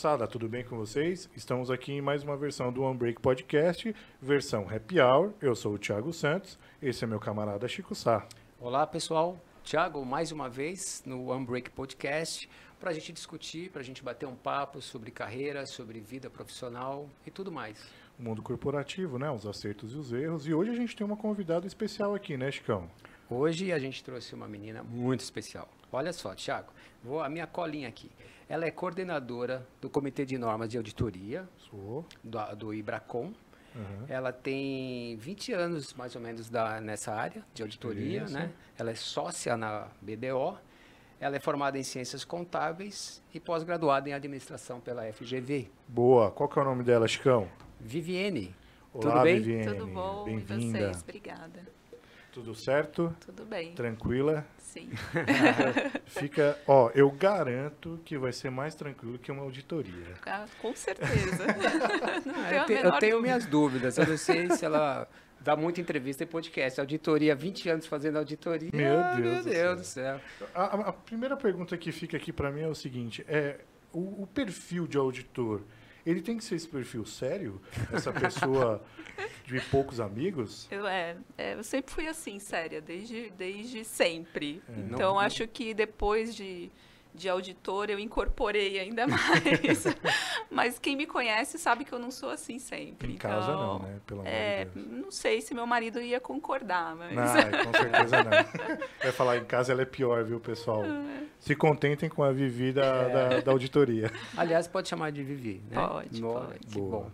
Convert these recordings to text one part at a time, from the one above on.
Moçada, tudo bem com vocês? Estamos aqui em mais uma versão do One Break Podcast, versão Happy Hour. Eu sou o Thiago Santos, esse é meu camarada Chico Sá. Olá pessoal, Thiago, mais uma vez no One Break Podcast para a gente discutir, para a gente bater um papo sobre carreira, sobre vida profissional e tudo mais. O mundo corporativo, né? Os acertos e os erros. E hoje a gente tem uma convidada especial aqui, né, Chicão? Hoje a gente trouxe uma menina muito especial. Olha só, Thiago, vou a minha colinha aqui. Ela é coordenadora do Comitê de Normas de Auditoria Sou. do, do IBRACOM. Uhum. Ela tem 20 anos, mais ou menos, da, nessa área de auditoria, Experiência. né? Ela é sócia na BDO. Ela é formada em Ciências Contábeis e pós-graduada em Administração pela FGV. Boa. Qual que é o nome dela, Chicão? Viviane, Olá, Tudo bem? Viviane. Tudo bom? E vocês? Obrigada. Tudo certo? Tudo bem. Tranquila? Sim. Fica, ó, eu garanto que vai ser mais tranquilo que uma auditoria. Ah, com certeza. Eu, te- eu tenho minhas dúvidas. Eu não sei se ela dá muita entrevista e podcast. Auditoria, 20 anos fazendo auditoria. Meu Ah, Deus meu do Deus do céu. A, a- a primeira pergunta que fica aqui para mim é o seguinte: é o, o perfil de auditor, ele tem que ser esse perfil sério? Essa pessoa de poucos amigos? Eu, é, é, eu sempre fui assim, séria, desde, desde sempre. É. Então, Não- acho que depois de, de auditor eu incorporei ainda mais. Mas quem me conhece sabe que eu não sou assim sempre. Em casa Então, não, né? Pelo amor É, de Deus. não sei se meu marido ia concordar, mas. Não, com certeza não. Vai falar em casa ela é pior, viu, pessoal? Se contentem com a Vivi da, da, da auditoria. Aliás, pode chamar de Vivi, né? Pode, No- pode. Que bom.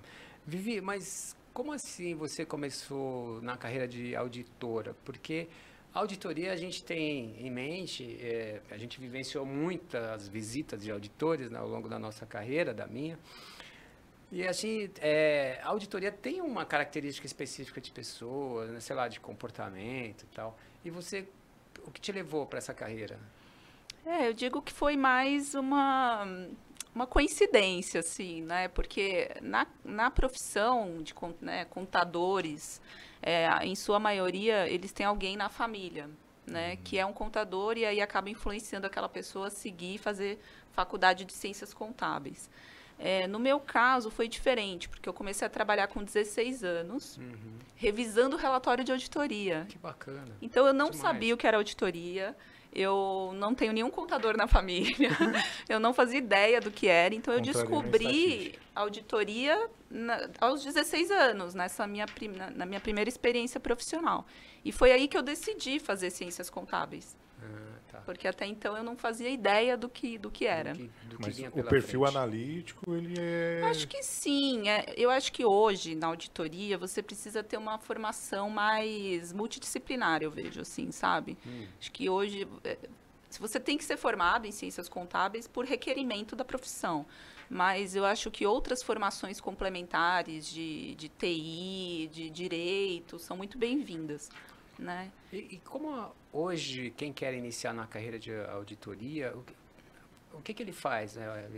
Vivi, mas como assim você começou na carreira de auditora? Porque auditoria a gente tem em mente, é, a gente vivenciou muitas visitas de auditores né, ao longo da nossa carreira, da minha. E assim, é, a auditoria tem uma característica específica de pessoas, né, sei lá, de comportamento e tal. E você, o que te levou para essa carreira? É, eu digo que foi mais uma, uma coincidência, assim, né? Porque na, na profissão de né, contadores, é, em sua maioria, eles têm alguém na família, né? Que é um contador e aí acaba influenciando aquela pessoa a seguir e fazer faculdade de ciências contábeis. É, no meu caso, foi diferente, porque eu comecei a trabalhar com 16 anos, revisando o relatório de auditoria. Que bacana. Então eu não Demais. sabia o que era auditoria. Eu não tenho nenhum contador na família. eu não fazia ideia do que era. Então eu descobri auditoria na- aos 16 anos, nessa minha, prim- na, na minha primeira experiência profissional. E foi aí que eu decidi fazer ciências contábeis. Ah, tá. Porque até então eu não fazia ideia do que, do que era. Do que, do que Mas o perfil frente. analítico, ele é. Acho que sim. é, eu acho que hoje, na auditoria, você precisa ter uma formação mais multidisciplinar, eu vejo, assim, sabe? Hum. Acho que hoje, é, se você tem que ser formado em ciências contábeis por requerimento da profissão. Mas eu acho que outras formações complementares de, de TI, de direito, são muito bem-vindas. Né? E, e como a- hoje quem quer iniciar na carreira de auditoria, o que, o que, que ele faz? né?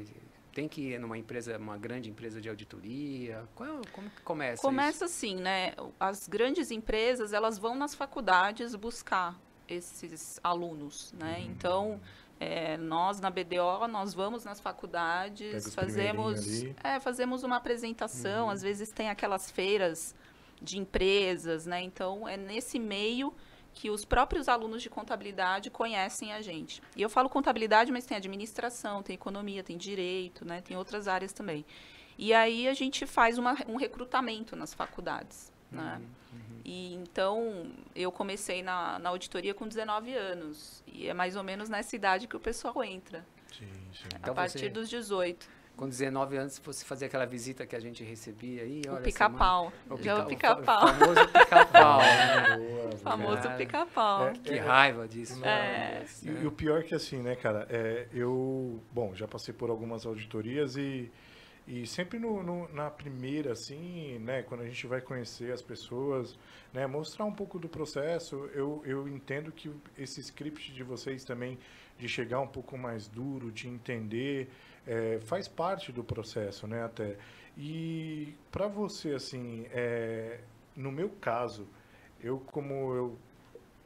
Tem que ir numa empresa, uma grande empresa de auditoria? Qual como que começa Começa assim, né? As grandes empresas, elas vão nas faculdades buscar esses alunos, né? Então, é, nós na BDO, nós vamos nas faculdades, os fazemos, é, fazemos uma apresentação, Uhum. às vezes tem aquelas feiras de empresas, né? Então, é nesse meio que os próprios alunos de contabilidade conhecem a gente. E eu falo contabilidade, mas tem administração, tem economia, tem direito, né? Tem outras áreas também. E aí a gente faz uma- um recrutamento nas faculdades, né? Uhum, E então eu comecei na, na auditoria com 19 anos. E é mais ou menos nessa idade que o pessoal entra. Sim, sim. Então a partir você- dos 18. Com 19 anos, você fazia aquela visita que a gente recebia aí, o pica-pau. Já é o pica- pica-pau. fa- famoso pica-pau. né? Boa, O famoso pica-pau. É, que raiva disso. É. meu Deus, E, né? e o pior que assim, né, cara, é, eu, bom, já passei por algumas auditorias e, e sempre no, no- na primeira, assim, né, quando a gente vai conhecer as pessoas, né, mostrar um pouco do processo, eu, eu entendo que esse script de vocês também, de chegar um pouco mais duro, de entender, é, faz parte do processo, né, até. E para você, assim, é, no meu caso, eu como eu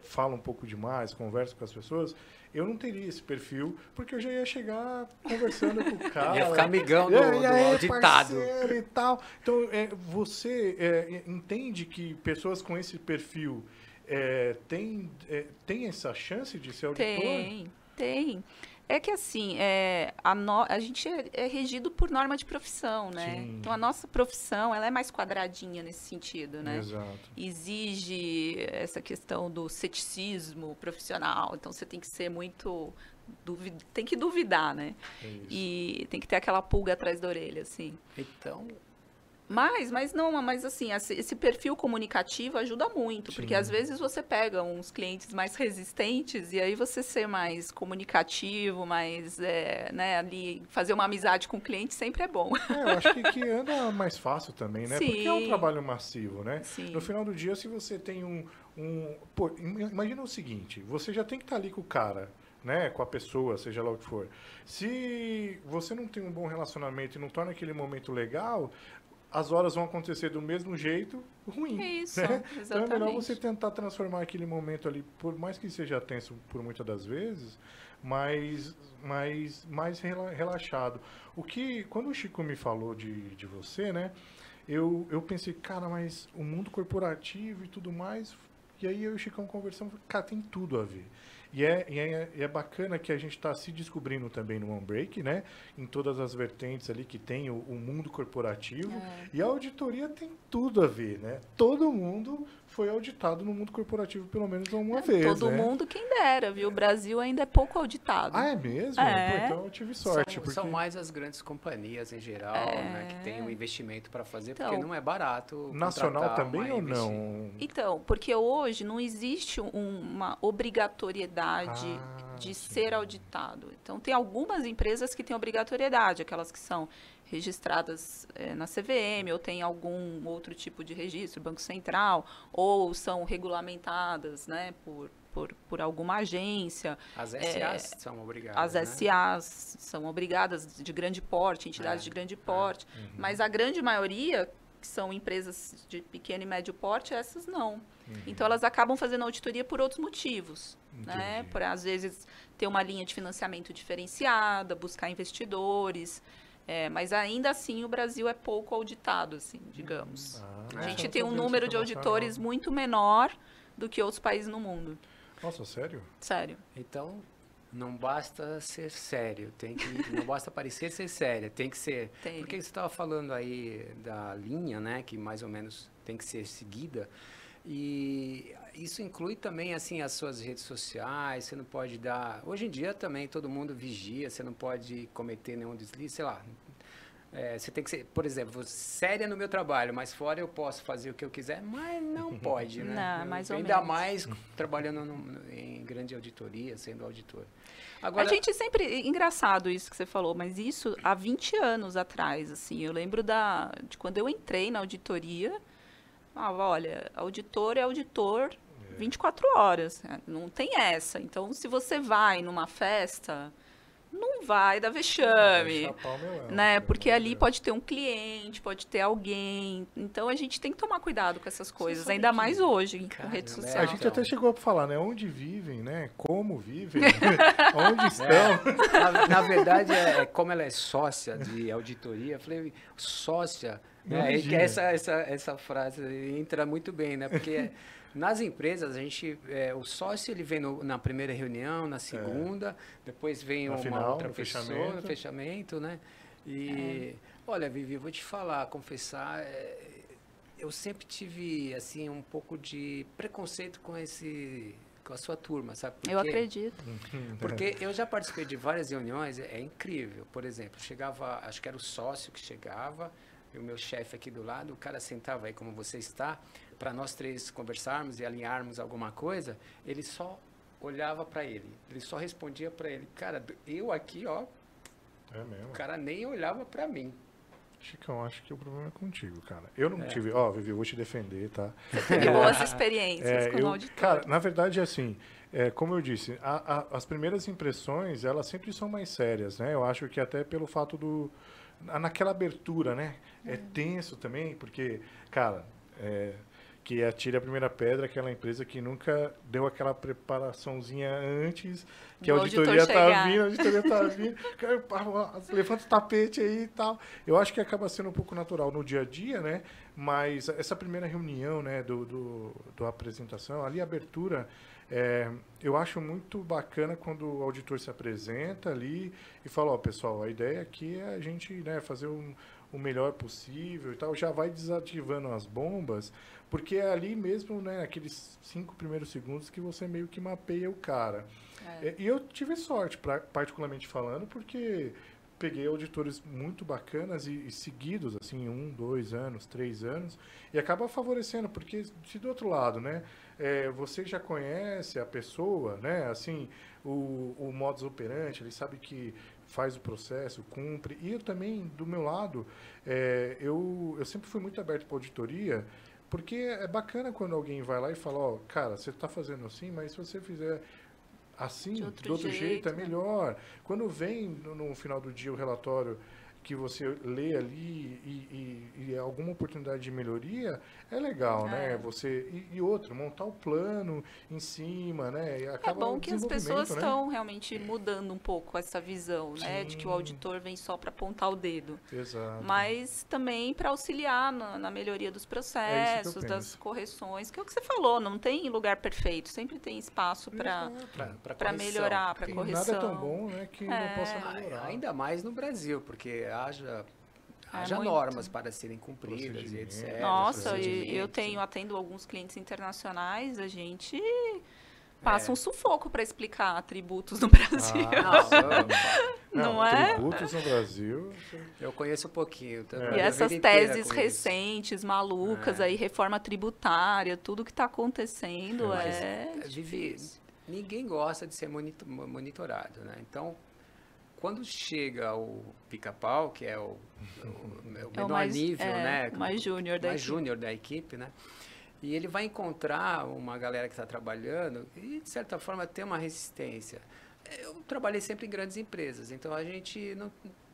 fala um pouco demais, conversa com as pessoas, eu não teria esse perfil, porque eu já ia chegar conversando com o cara. Ia ficar amigão do, do auditado. E tal. Então, é, você é, entende que pessoas com esse perfil é, têm é, tem essa chance de ser auditor? Tem, tem. É que assim, é, a, no, a gente é, é, regido por norma de profissão, né? Sim. Então a nossa profissão ela é mais quadradinha nesse sentido, né? Exato. Exige essa questão do ceticismo profissional. Então você tem que ser muito duvid... tem que duvidar, né? É e tem que ter aquela pulga atrás da orelha, assim. Então, mas, mas não, mas assim, esse perfil comunicativo ajuda muito, Sim. porque às vezes você pega uns clientes mais resistentes e aí você ser mais comunicativo, mais, é, né, ali, fazer uma amizade com o cliente sempre é bom. É, eu acho que, que anda mais fácil também, né? Sim. Porque é um trabalho massivo, né? Sim. No final do dia, se você tem um, um... Pô, imagina o seguinte, você já tem que estar ali com o cara, né, com a pessoa, seja lá o que for. Se você não tem um bom relacionamento e não torna aquele momento legal, as horas vão acontecer do mesmo jeito, ruim. Isso, né? exatamente. Então é melhor você tentar transformar aquele momento ali, por mais que seja tenso por muitas das vezes, mais, mais, mais relaxado. O que, quando o Chico me falou de, de você, né, eu, eu pensei, cara, mas o mundo corporativo e tudo mais, e aí eu e o Chicão conversamos, cara, tem tudo a ver. E é, e é, e é bacana que a gente está se descobrindo também no OneBreak, né? Em todas as vertentes ali que tem o, o mundo corporativo. É. E a auditoria tem tudo a ver, né? Todo mundo foi auditado no mundo corporativo pelo menos uma é, vez. Todo né? mundo quem dera, viu? O Brasil ainda é pouco auditado. Ah, é mesmo? É. Pô, então eu tive sorte. São, porque... são mais as grandes companhias em geral, é. né? Que tem o um investimento para fazer, então, porque não é barato. Nacional também ou não? Então, porque hoje não existe um, uma obrigatoriedade ah, de sim. ser auditado. Então, tem algumas empresas que têm obrigatoriedade, aquelas que são registradas é, na CVM ou tem algum outro tipo de registro, Banco Central, ou são regulamentadas né, por, por, por alguma agência. As SAs é, são obrigadas. As né? SAs são obrigadas de grande porte, entidades é, de grande porte, uhum. mas a grande maioria, que são empresas de pequeno e médio porte, essas não. Uhum. Então elas acabam fazendo auditoria por outros motivos, né? Por às vezes ter uma linha de financiamento diferenciada, buscar investidores. É, mas ainda assim o Brasil é pouco auditado, assim, digamos. Ah, a gente é. tem um número de auditores muito menor do que outros países no mundo. Nossa, sério? Sério. Então, não basta ser sério, tem que, não basta parecer ser séria, tem que ser. Tem. Porque você estava falando aí da linha, né, que mais ou menos tem que ser seguida. E isso inclui também assim as suas redes sociais, você não pode dar. Hoje em dia também todo mundo vigia, você não pode cometer nenhum deslize, sei lá. É, você tem que ser, por exemplo, séria no meu trabalho, mas fora eu posso fazer o que eu quiser, mas não pode, né? Não, mais ou Ainda menos. mais trabalhando no, em grande auditoria, sendo auditor. Agora, a gente sempre. Engraçado isso que você falou, mas isso há 20 anos atrás, assim. Eu lembro da, de quando eu entrei na auditoria. Olha, auditor é auditor 24 horas. Não tem essa. Então, se você vai numa festa, não vai dar vexame. né? Porque ali pode ter um cliente, pode ter alguém. Então a gente tem que tomar cuidado com essas coisas, ainda que... mais hoje, Cara, com rede né? social. A gente até chegou a falar, né? Onde vivem, né? Como vivem, onde estão. É. Na, na, verdade, é, como ela é sócia de auditoria, eu falei, sócia. Né? Essa, essa, essa frase entra muito bem, né? Porque nas empresas, a gente, é, o sócio ele vem no, na primeira reunião, na segunda, é. depois vem no uma final, outra no pessoa fechamento. no fechamento, né? E, olha, Vivi, eu vou te falar, confessar, é, eu sempre tive, assim, um pouco de preconceito com esse com a sua turma, sabe? eu acredito. Porque eu já participei de várias reuniões, é, é incrível. Por exemplo, chegava, acho que era o sócio que chegava, e o meu chefe aqui do lado, o cara sentava aí como você está, para nós três conversarmos e alinharmos alguma coisa, ele só olhava para ele, ele só respondia para ele. Cara, eu aqui, ó, é mesmo. o cara nem olhava para mim. Chicão, acho que o problema é contigo, cara. Eu não É. tive. Ó, Vivi, eu vou te defender, tá? Tive boas experiências É, com eu- o auditor. cara, na verdade, assim, é, como eu disse, a- a- as primeiras impressões, elas sempre são mais sérias, né? Eu acho que até pelo fato do... na- Naquela abertura, né? É tenso também, porque, cara, é, que atire a primeira pedra aquela empresa que nunca deu aquela preparaçãozinha antes, que a auditoria auditor tá vindo, a auditoria tá vindo, levanta o tapete aí e tal. Eu acho que acaba sendo um pouco natural no dia a dia, né? Mas essa primeira reunião, né, do, do, do apresentação, ali a abertura, é, eu acho muito bacana quando o auditor se apresenta ali e fala, ó, pessoal, a ideia aqui é a gente né, fazer um, o melhor possível e tal, já vai desativando as bombas, porque é ali mesmo, né, aqueles cinco primeiros segundos que você meio que mapeia o cara. É. E eu tive sorte, pra, particularmente falando, porque peguei auditores muito bacanas e, e seguidos, assim, um, dois anos, três anos, e acaba favorecendo, porque se do outro lado, né, é, você já conhece a pessoa, né, assim, o, o modus operandi, ele sabe que faz o processo, cumpre, e eu também, do meu lado, é, eu, eu sempre fui muito aberto para auditoria, porque é bacana quando alguém vai lá e fala, ó, cara, você está fazendo assim, mas se você fizer assim, outro outro, jeito, jeito, é né? melhor. Quando vem no, no final do dia o relatório que você lê ali e, e, e alguma oportunidade de melhoria, é legal, É. né? Você, e, e outro, montar o plano em cima, né? E É acaba bom o que as pessoas né? estão realmente mudando um pouco essa visão, né? De que o Sim. auditor vem só para apontar o dedo. Exato. Mas também para auxiliar na, na melhoria dos É processos, das penso. correções, que é o que você falou, não tem lugar perfeito, sempre tem espaço para melhorar, para E correção. nada é tão bom, né, que É. não possa melhorar. Ainda mais no Brasil, porque haja, É haja muito. normas para serem cumpridas e etc. Nossa, e eu tenho, atendo alguns clientes internacionais, a gente passa É. um sufoco para explicar atributos no Brasil. Ah, Não, Não é? Tributos no Brasil. Eu conheço um pouquinho. também, É. E essas teses recentes, malucas, É. aí, reforma tributária, tudo que está acontecendo Mas, é. Vivi, difícil. ninguém gosta de ser monito- mo- monitorado, né? Então, quando chega o pica-pau, que é o, o, o É menor o mais, nível, é, né? mais júnior da mais equipe. júnior da equipe, né? E ele vai encontrar uma galera que está trabalhando e, de certa forma, ter uma resistência. Eu trabalhei sempre em grandes empresas, então a gente não,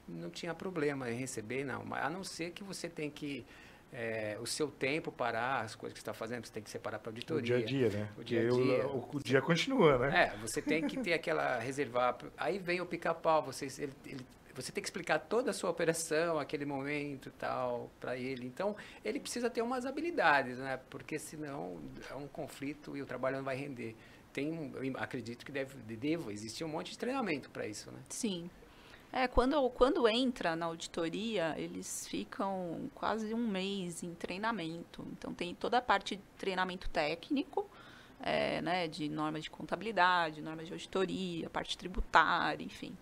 não tinha problema em receber, não. A não ser que você tem que, eh, o seu tempo parar, as coisas que você está fazendo, você tem que separar para O auditoria. dia a dia, né? O dia a dia. O, o dia continua, né? É, você tem que ter aquela reservar. Aí vem o pica-pau, você, ele- ele- você tem que explicar toda a sua operação, aquele momento e tal, para ele. Então, ele precisa ter umas habilidades, né? Porque senão é um conflito e o trabalho não vai render. Tem, um- eu acredito que deve, devo existir um monte de treinamento para isso, né? Sim. É, quando, quando entra na auditoria, eles ficam quase um mês em treinamento. Então, tem toda a parte de treinamento técnico, é, né, de normas de contabilidade, normas de auditoria, parte tributária, enfim.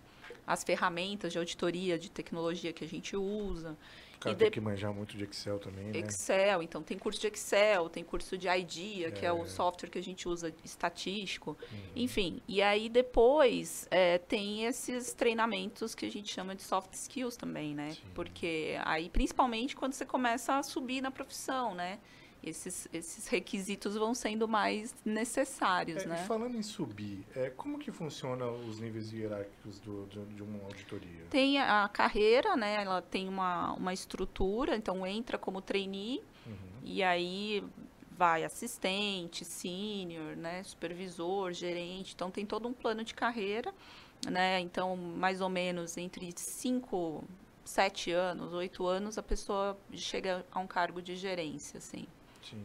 As ferramentas de auditoria, de tecnologia que a gente usa. O cara e tem de- que manjar muito de Excel também, né? Excel, então tem curso de Excel, tem curso de IDEA, que é o É. software que a gente usa estatístico, Uhum. enfim. E aí depois é, tem esses treinamentos que a gente chama de soft skills também, né? Sim. Porque aí, principalmente quando você começa a subir na profissão, né? Esses, esses requisitos vão sendo mais necessários, É, né? E falando em subir, é, como que funciona os níveis hierárquicos do, do- de uma auditoria? Tem a carreira, né? Ela tem uma, uma estrutura, então entra como trainee, Uhum. E aí vai assistente, sênior, né, supervisor, gerente. Então tem todo um plano de carreira, né? Então, mais ou menos entre 5, 7 anos, 8 anos, a pessoa chega a um cargo de gerência, assim. Sim.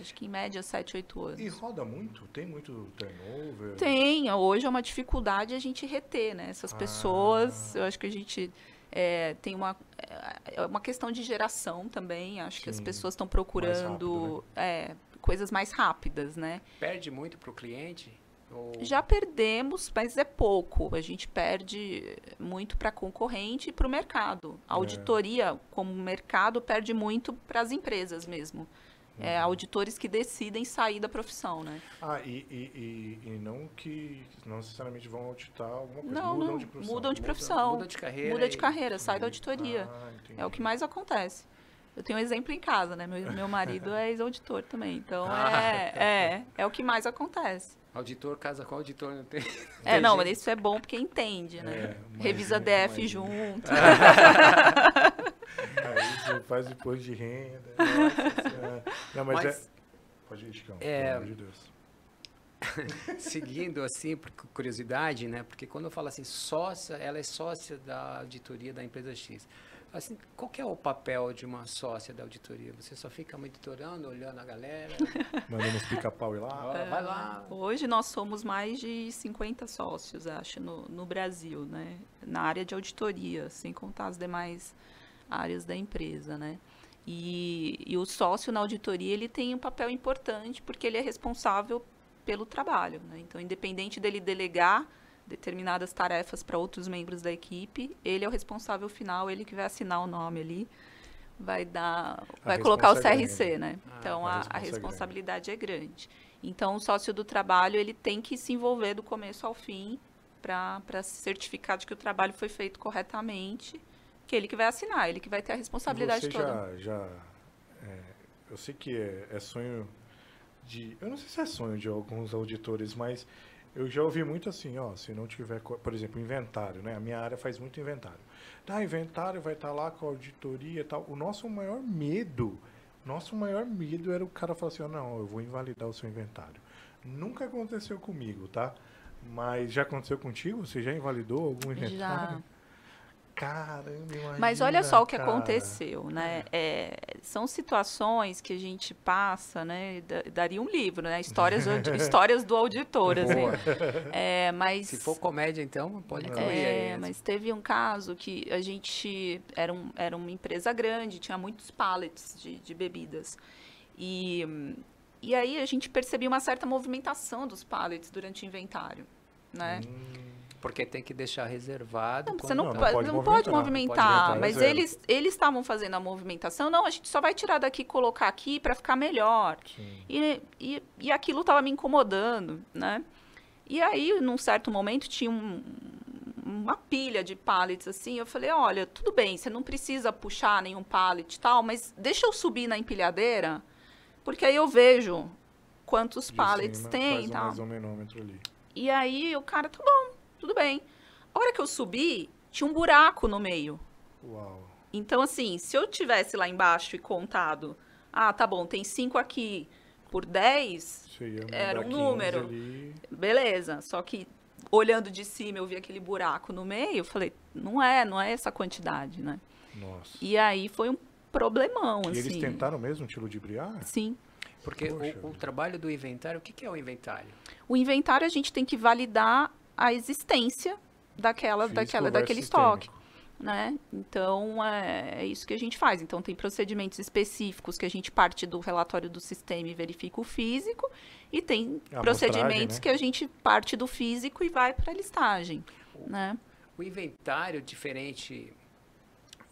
Acho que em média 7, 8 anos. E roda muito? Tem muito turnover? Tem, hoje é uma dificuldade a gente reter, né? Essas pessoas, Ah. eu acho que a gente é, tem uma, é uma questão de geração também, acho que as Sim, pessoas estão rápido, procurando é, coisas mais rápidas, né? Perde muito para o cliente? Ou... Já perdemos, mas é pouco. A gente perde muito para concorrente e para o mercado. A É. auditoria, como mercado, perde muito para as empresas mesmo. É, auditores que decidem sair da profissão, né? Ah, e, e, e, e não que não necessariamente vão auditar alguma coisa, Não, mudam não, de profissão. mudam de profissão. Muda de carreira. Muda de e- carreira, sai da auditoria. Ah. É o que mais acontece. Eu tenho um exemplo em casa, né? Meu, meu marido é ex-auditor também. Então, Ah. é, é, é o que mais acontece. Auditor casa com auditor, não tem. É, tem não, mas isso é bom porque entende, né? É, Revisa DF junto. Aí você faz imposto de renda. Nossa. Não, mas, Mas- é. Pode ir, Chicão, É. pelo amor de Deus. Seguindo assim, por cu- curiosidade, né? Porque quando eu falo assim, sócia, ela é sócia da auditoria da empresa X. Assim, qual que é o papel de uma sócia da auditoria? Você só fica monitorando, olhando a galera? Mandando pica-pau ir lá. Ó, vai lá. Hoje nós somos mais de 50 sócios, acho, no, no Brasil, né? Na área de auditoria, sem contar as demais áreas da empresa, né? E, e o sócio na auditoria, ele tem um papel importante, porque ele é responsável pelo trabalho, né? Então, independente dele delegar determinadas tarefas para outros membros da equipe, ele é o responsável final, ele que vai assinar o nome ali, vai dar, vai colocar o é CRC, grande. né? Ah, então, a a, responsa a é grande. responsabilidade é grande. Então, o sócio do trabalho, ele tem que se envolver do começo ao fim para se certificar de que o trabalho foi feito corretamente, que ele que vai assinar, ele que vai ter a responsabilidade você toda. já, já é, eu sei que é, é sonho de, eu não sei se é sonho de alguns auditores, mas eu já ouvi muito assim, ó, se não tiver, por exemplo, inventário, né? A minha área faz muito inventário. Tá, inventário vai estar lá com a auditoria e tal. O nosso maior medo, nosso maior medo era o cara falar assim, ó, não, eu vou invalidar o seu inventário. Nunca aconteceu comigo, tá? Mas já aconteceu contigo? Você já invalidou algum inventário? Já. Caramba, imagina, Mas olha só o que cara. aconteceu, né? É, são situações que a gente passa, né? da- Daria um livro, né? Histórias, histórias do auditor, assim. É, mas Se for comédia, então, pode incluir É, aí. mas teve um caso que a gente era, um, era uma empresa grande, tinha muitos pallets de, de bebidas. E, e aí a gente percebia uma certa movimentação dos pallets durante o inventário. Né? Hum, Porque tem que deixar reservado. Não, você não, não, não pode, pode não pode movimentar, pode mas eles eles estavam fazendo a movimentação. Não, a gente só vai tirar daqui e colocar aqui para ficar melhor. E, e, e aquilo estava me incomodando, né? E aí, num certo momento, tinha um- uma pilha de pallets assim. Eu falei: olha, tudo bem, você não precisa puxar nenhum pallet e tal, mas deixa eu subir na empilhadeira, porque aí eu vejo quantos De pallets cima, tem e um tal. isomenômetro ali. E aí o cara, tá bom, tudo bem. A hora que eu subi, tinha um buraco no meio. Uau. Então, assim, se eu tivesse lá embaixo e contado, ah, tá bom, tem cinco aqui por 10, Você ia Era um 15 número. Ali. beleza. Só que olhando de cima eu vi aquele buraco no meio, eu falei, não é, não é essa quantidade, né? Nossa. E aí foi um problemão, E assim. eles tentaram mesmo te ludibriar? Sim. Porque Poxa o, o trabalho do inventário, o que, que é o inventário? O inventário a gente tem que validar a existência daquela, Físico daquela, daquele sistêmico. estoque. né? Então, é, é isso que a gente faz. Então, tem procedimentos específicos que a gente parte do relatório do sistema e verifica o físico, e tem A procedimentos né? que a gente parte do físico e vai para a listagem, né? O inventário, diferente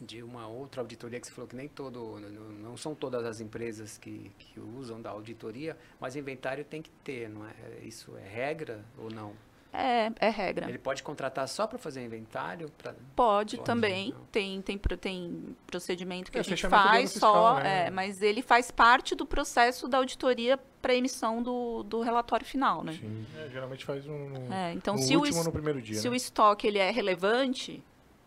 de uma outra auditoria que você falou que nem todo, não- não são todas as empresas que, que usam da auditoria, mas inventário tem que ter, não é? Isso é regra ou não? É, é regra. Ele pode contratar só para fazer inventário? Pra... Pode, Pode, também. não. Tem, tem, tem procedimento que É, a gente faz fiscal, só, né? é, mas ele faz parte do processo da auditoria para emissão do, do relatório final, né? Sim. É, geralmente faz um. É, então, no se, o, último ou no primeiro dia. se né? o estoque ele é relevante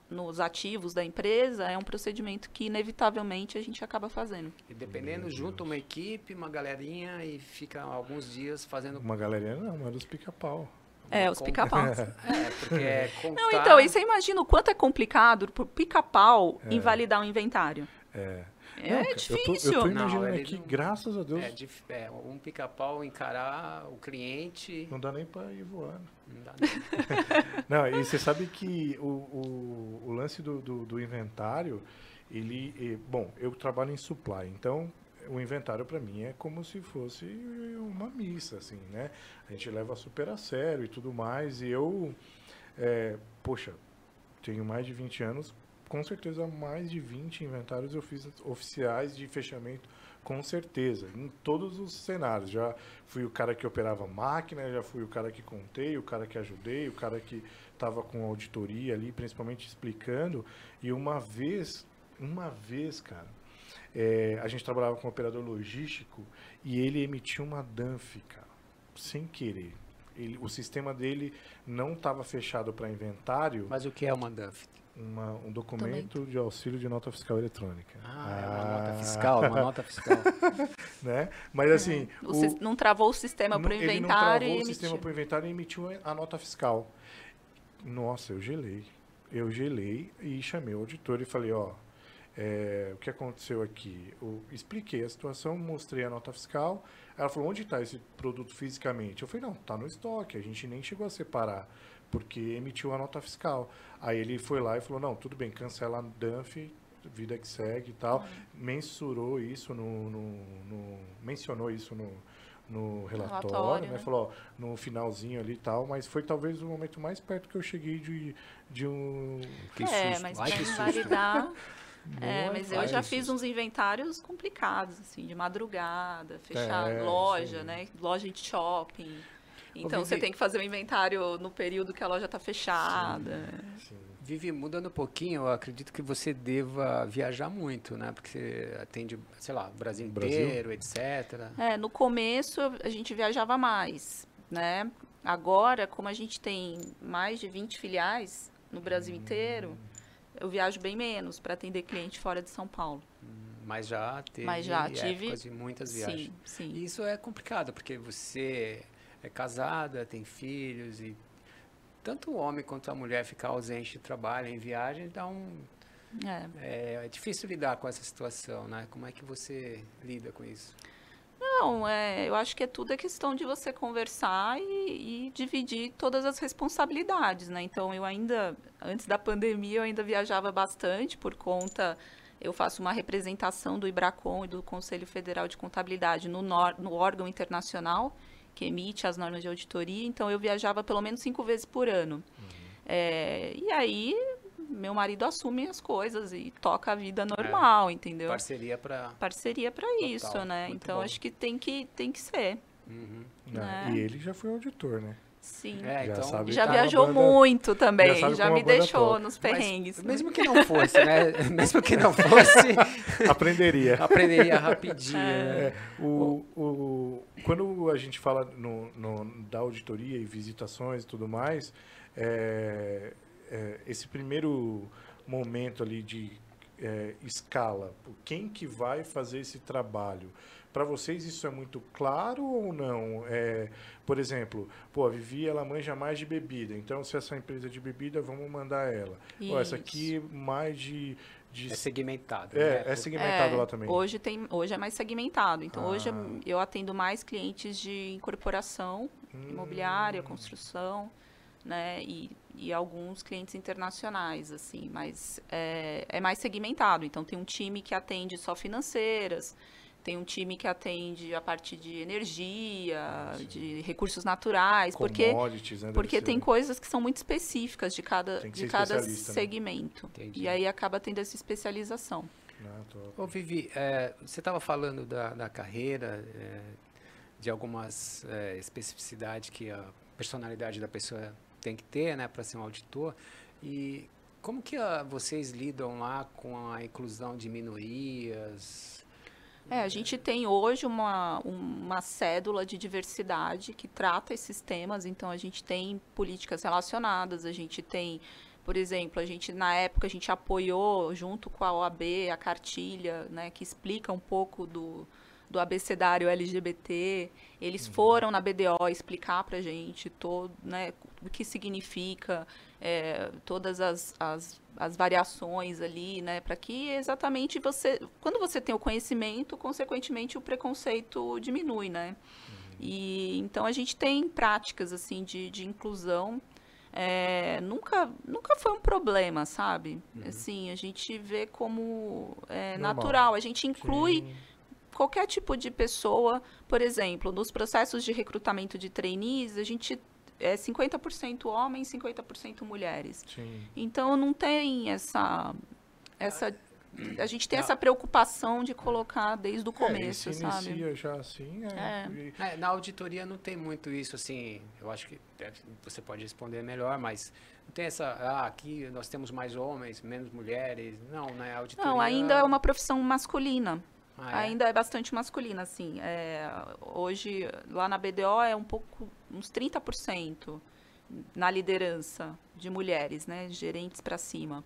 nos ativos da empresa, é um procedimento que inevitavelmente a gente acaba fazendo. E dependendo, junta uma equipe, uma galerinha e fica alguns dias fazendo. Uma galerinha não, mas dos pica-pau. É, os pica-paus. É, porque é contar... Não, então, e você imagina o quanto é complicado pro pica-pau É. invalidar um inventário. É. É Não, cara, difícil. Eu tô, eu tô Não, imaginando ele aqui, não- graças a Deus, É, dif- é, um pica-pau encarar o cliente. não dá nem pra ir voando. Não dá, não. Não, e você sabe que o, o, o lance do, do, do inventário, ele. Bom, eu trabalho em supply, então o inventário para mim é como se fosse uma missa, assim, né? A gente leva super a sério e tudo mais, e eu. eh, poxa, tenho mais de 20 anos, com certeza mais de 20 inventários eu fiz oficiais de fechamento, com certeza, em todos os cenários. Já fui o cara que operava máquina, já fui o cara que contei, o cara que ajudei, o cara que estava com auditoria ali, principalmente explicando. E uma vez, uma vez, cara, é, a gente trabalhava com um operador logístico e ele emitiu uma DANF, cara, sem querer. Ele, o sistema dele não estava fechado para inventário. Mas o que é uma DUF? uma, um documento de auxílio de nota fiscal eletrônica. Ah, é uma nota fiscal, uma nota fiscal. né? Mas assim. O sis- não travou o sistema para o Ele não inventário travou e o sistema para o inventário e emitiu a nota fiscal. Nossa, eu gelei. Eu gelei e chamei o auditor e falei, ó, é, o que aconteceu aqui? Eu expliquei a situação, mostrei a nota fiscal. Ela falou, onde está esse produto fisicamente? Eu falei, não, está no estoque, a gente nem chegou a separar, porque emitiu a nota fiscal. Aí ele foi lá e falou, não, tudo bem, cancela a DANF, vida que segue e tal. Mensurou isso no, no- no- mencionou isso no, no relatório, Relatório, né? né? Falou, ó, no finalzinho ali e tal, mas foi talvez o momento mais perto que eu cheguei de, de um... Que é, susto. mas Ai, que susto. É, mas eu já fiz uns inventários complicados, assim, de madrugada, fechar É, loja, sim. né? Loja de shopping. Então Vivi- você tem que fazer o inventário no período que a loja está fechada. assim, Vivi, mudando um pouquinho, eu acredito que você deva viajar muito, né? Porque você atende, sei lá, o Brasil Brasil? inteiro, etc. É, no começo a gente viajava mais, né? Agora, como a gente tem mais de 20 filiais no Brasil inteiro, eu viajo bem menos para atender cliente fora de São Paulo. Mas já teve Mas já tive- de muitas viagens. Sim, sim. E isso é complicado, porque você é casada, tem filhos e tanto o homem quanto a mulher ficar ausente de trabalho em viagem dá um É. é, é difícil lidar com essa situação, né? Como é que você lida com isso? Não, é, eu acho que é tudo a questão de você conversar e, e dividir todas as responsabilidades, né? Então, eu ainda, antes da pandemia, eu ainda viajava bastante por conta, eu faço uma representação do IBRACON e do Conselho Federal de Contabilidade no, nor- no órgão internacional que emite as normas de auditoria, então eu viajava pelo menos cinco vezes por ano. É, e aí, meu marido assume as coisas e toca a vida normal, entendeu? Parceria para parceria para isso, né? muito Então bom. acho que tem que tem que ser. Uhum. né? É. E ele já foi auditor, né? Sim. É, Já então, sabe já a viajou banda- muito também, já já, me deixou toca. nos Mas perrengues. né? mesmo que não fosse, né? mesmo que não fosse, Aprenderia. aprenderia rapidinho. né? É, o, o, quando a gente fala no, no- da auditoria e visitações e tudo mais, é, é, esse primeiro momento ali de é, escala, quem que vai fazer esse trabalho? Para vocês isso é muito claro ou não? É, por exemplo, pô, a Vivi ela manja mais de bebida, então se essa empresa é de bebida, vamos mandar ela. Pô, essa aqui mais de... de É segmentado. é, né? é segmentado É, lá também. Hoje tem, hoje é mais segmentado. Então hoje Ah. eu atendo mais clientes de incorporação Hum. imobiliária, construção, né? E, e alguns clientes internacionais, assim, mas é, é mais segmentado. Então tem um time que atende só financeiras, tem um time que atende a parte de energia, sim. de recursos naturais, porque né? porque tem né? coisas que são muito específicas de cada, de cada né? segmento. Entendi. E aí acaba tendo essa especialização. Ah, top. Ô, Vivi, é, você estava falando da, da carreira, é, de algumas é, especificidades que a personalidade da pessoa tem que ter, né, para ser um auditor. E como que ah, vocês lidam lá com a inclusão de minorias? É, a gente tem hoje uma, uma cédula de diversidade que trata esses temas, então a gente tem políticas relacionadas, a gente tem, por exemplo, a gente na época a gente apoiou junto com a OAB a cartilha, né, que explica um pouco do, do abecedário LGBT. Eles foram na BDO explicar pra gente todo, né, o que significa é, todas as, as, as variações ali, né, para que exatamente você, quando você tem o conhecimento, consequentemente o preconceito diminui, né? E então a gente tem práticas assim de, de inclusão. é, nunca, nunca foi um problema, sabe? Assim, a gente vê como é, natural. A gente inclui Sim. qualquer tipo de pessoa, por exemplo, nos processos de recrutamento de trainees, a gente é 50% homens, 50% mulheres. Sim. Então não tem essa essa a gente tem Não. essa preocupação de colocar desde o É, começo, se sabe? inicia já assim, é. É. É, na auditoria não tem muito isso, assim, eu acho que você pode responder melhor, mas não tem essa, ah, aqui nós temos mais homens, menos mulheres, não, né, a auditoria... Não, ainda é uma profissão masculina. Ah, é? Ainda é bastante masculina, assim. É, hoje, lá na BDO, é um pouco, uns 30% na liderança de mulheres, né? Gerentes para cima.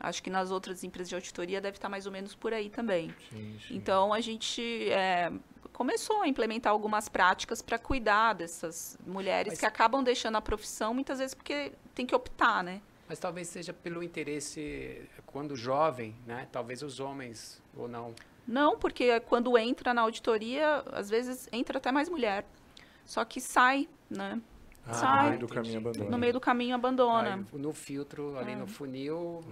Acho que nas outras empresas de auditoria deve estar mais ou menos por aí também. Sim, sim. Então a gente é, começou a implementar algumas práticas para cuidar dessas mulheres Mas- que acabam deixando a profissão muitas vezes porque tem que optar, né? Mas talvez seja pelo interesse, quando jovem, né? Talvez os homens ou não. Não, porque quando entra na auditoria, às vezes entra até mais mulher. Só que sai, né? Ah, sai. no meio do caminho abandona. No meio do caminho abandona. Aí, no filtro, ali no funil.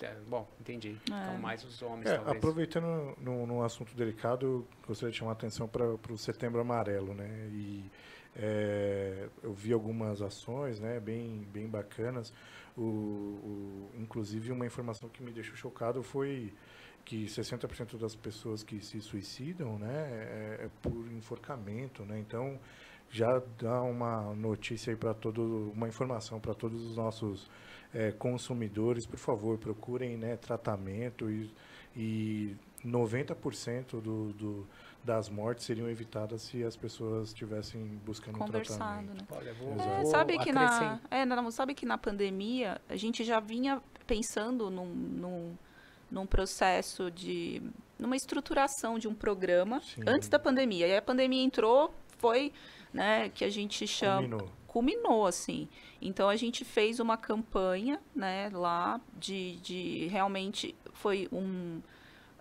é, bom, entendi. Então, mais os homens, É, talvez. aproveitando no, num assunto delicado, gostaria de chamar a atenção para o Setembro Amarelo, né? E é, eu vi algumas ações, né, bem, bem bacanas. O, o- inclusive, uma informação que me deixou chocado foi que 60% das pessoas que se suicidam, né, é, é por enforcamento, né? Então, já dá uma notícia aí para todo, uma informação para todos os nossos é, consumidores, por favor, procurem né, tratamento e, e 90% do, do, das mortes seriam evitadas se as pessoas estivessem buscando um tratamento. né? Olha, vou. É, vou sabe que na, é, não, sabe que na pandemia a gente já vinha pensando num, num, num processo de numa estruturação de um programa Sim. antes da pandemia. E aí a pandemia entrou, foi, né, que a gente chama Culminou. culminou assim. Então a gente fez uma campanha, né, lá de, de realmente foi um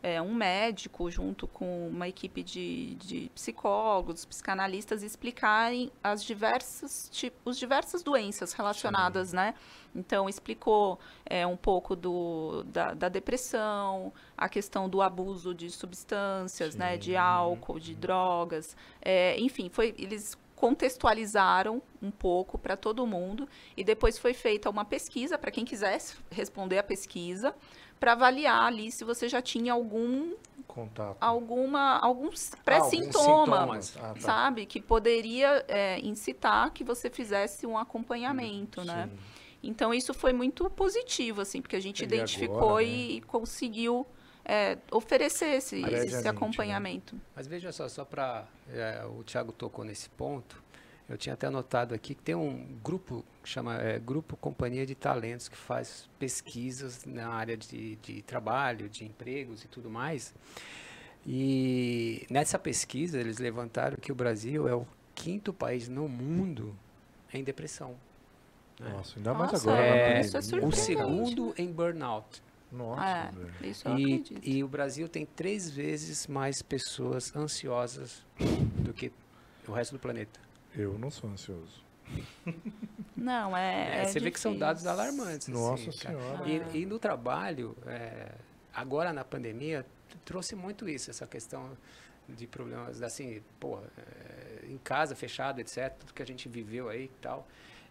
é, um médico junto com uma equipe de, de psicólogos, psicanalistas explicarem as diversas os diversas doenças relacionadas, né? Então explicou é, um pouco do, da, da depressão, a questão do abuso de substâncias, né? De Sim. álcool, de drogas, é, enfim, foi eles contextualizaram um pouco para todo mundo e depois foi feita uma pesquisa para quem quisesse responder a pesquisa para avaliar ali se você já tinha algum Contato. alguma alguns Ah, pré-sintoma alguns sintomas. Ah, tá. sabe que poderia é, incitar que você fizesse um acompanhamento né Sim. então isso foi muito positivo assim porque a gente E identificou agora, né? e conseguiu é, oferecer esse, esse né? acompanhamento Mas veja só, só para. o Thiago tocou nesse ponto. Eu tinha até anotado aqui que tem um grupo que chama é, Grupo Companhia de Talentos, que faz pesquisas na área de, de trabalho, de empregos e tudo mais. E nessa pesquisa eles levantaram que o Brasil é o quinto país no mundo em depressão. né? Nossa, ainda mais Nossa, agora. é, isso é. O segundo em burnout. Nossa, é, isso eu E, acredito e o Brasil tem três vezes mais pessoas ansiosas do que o resto do planeta. Eu não sou ansioso. não é, É, é você vê que são dados difícil. alarmantes. Nossa assim, cara. Senhora. E, e no trabalho, é, agora na pandemia, trouxe muito isso, essa questão de problemas, assim, pô, é, em casa, fechado, etc., tudo que a gente viveu aí e tal.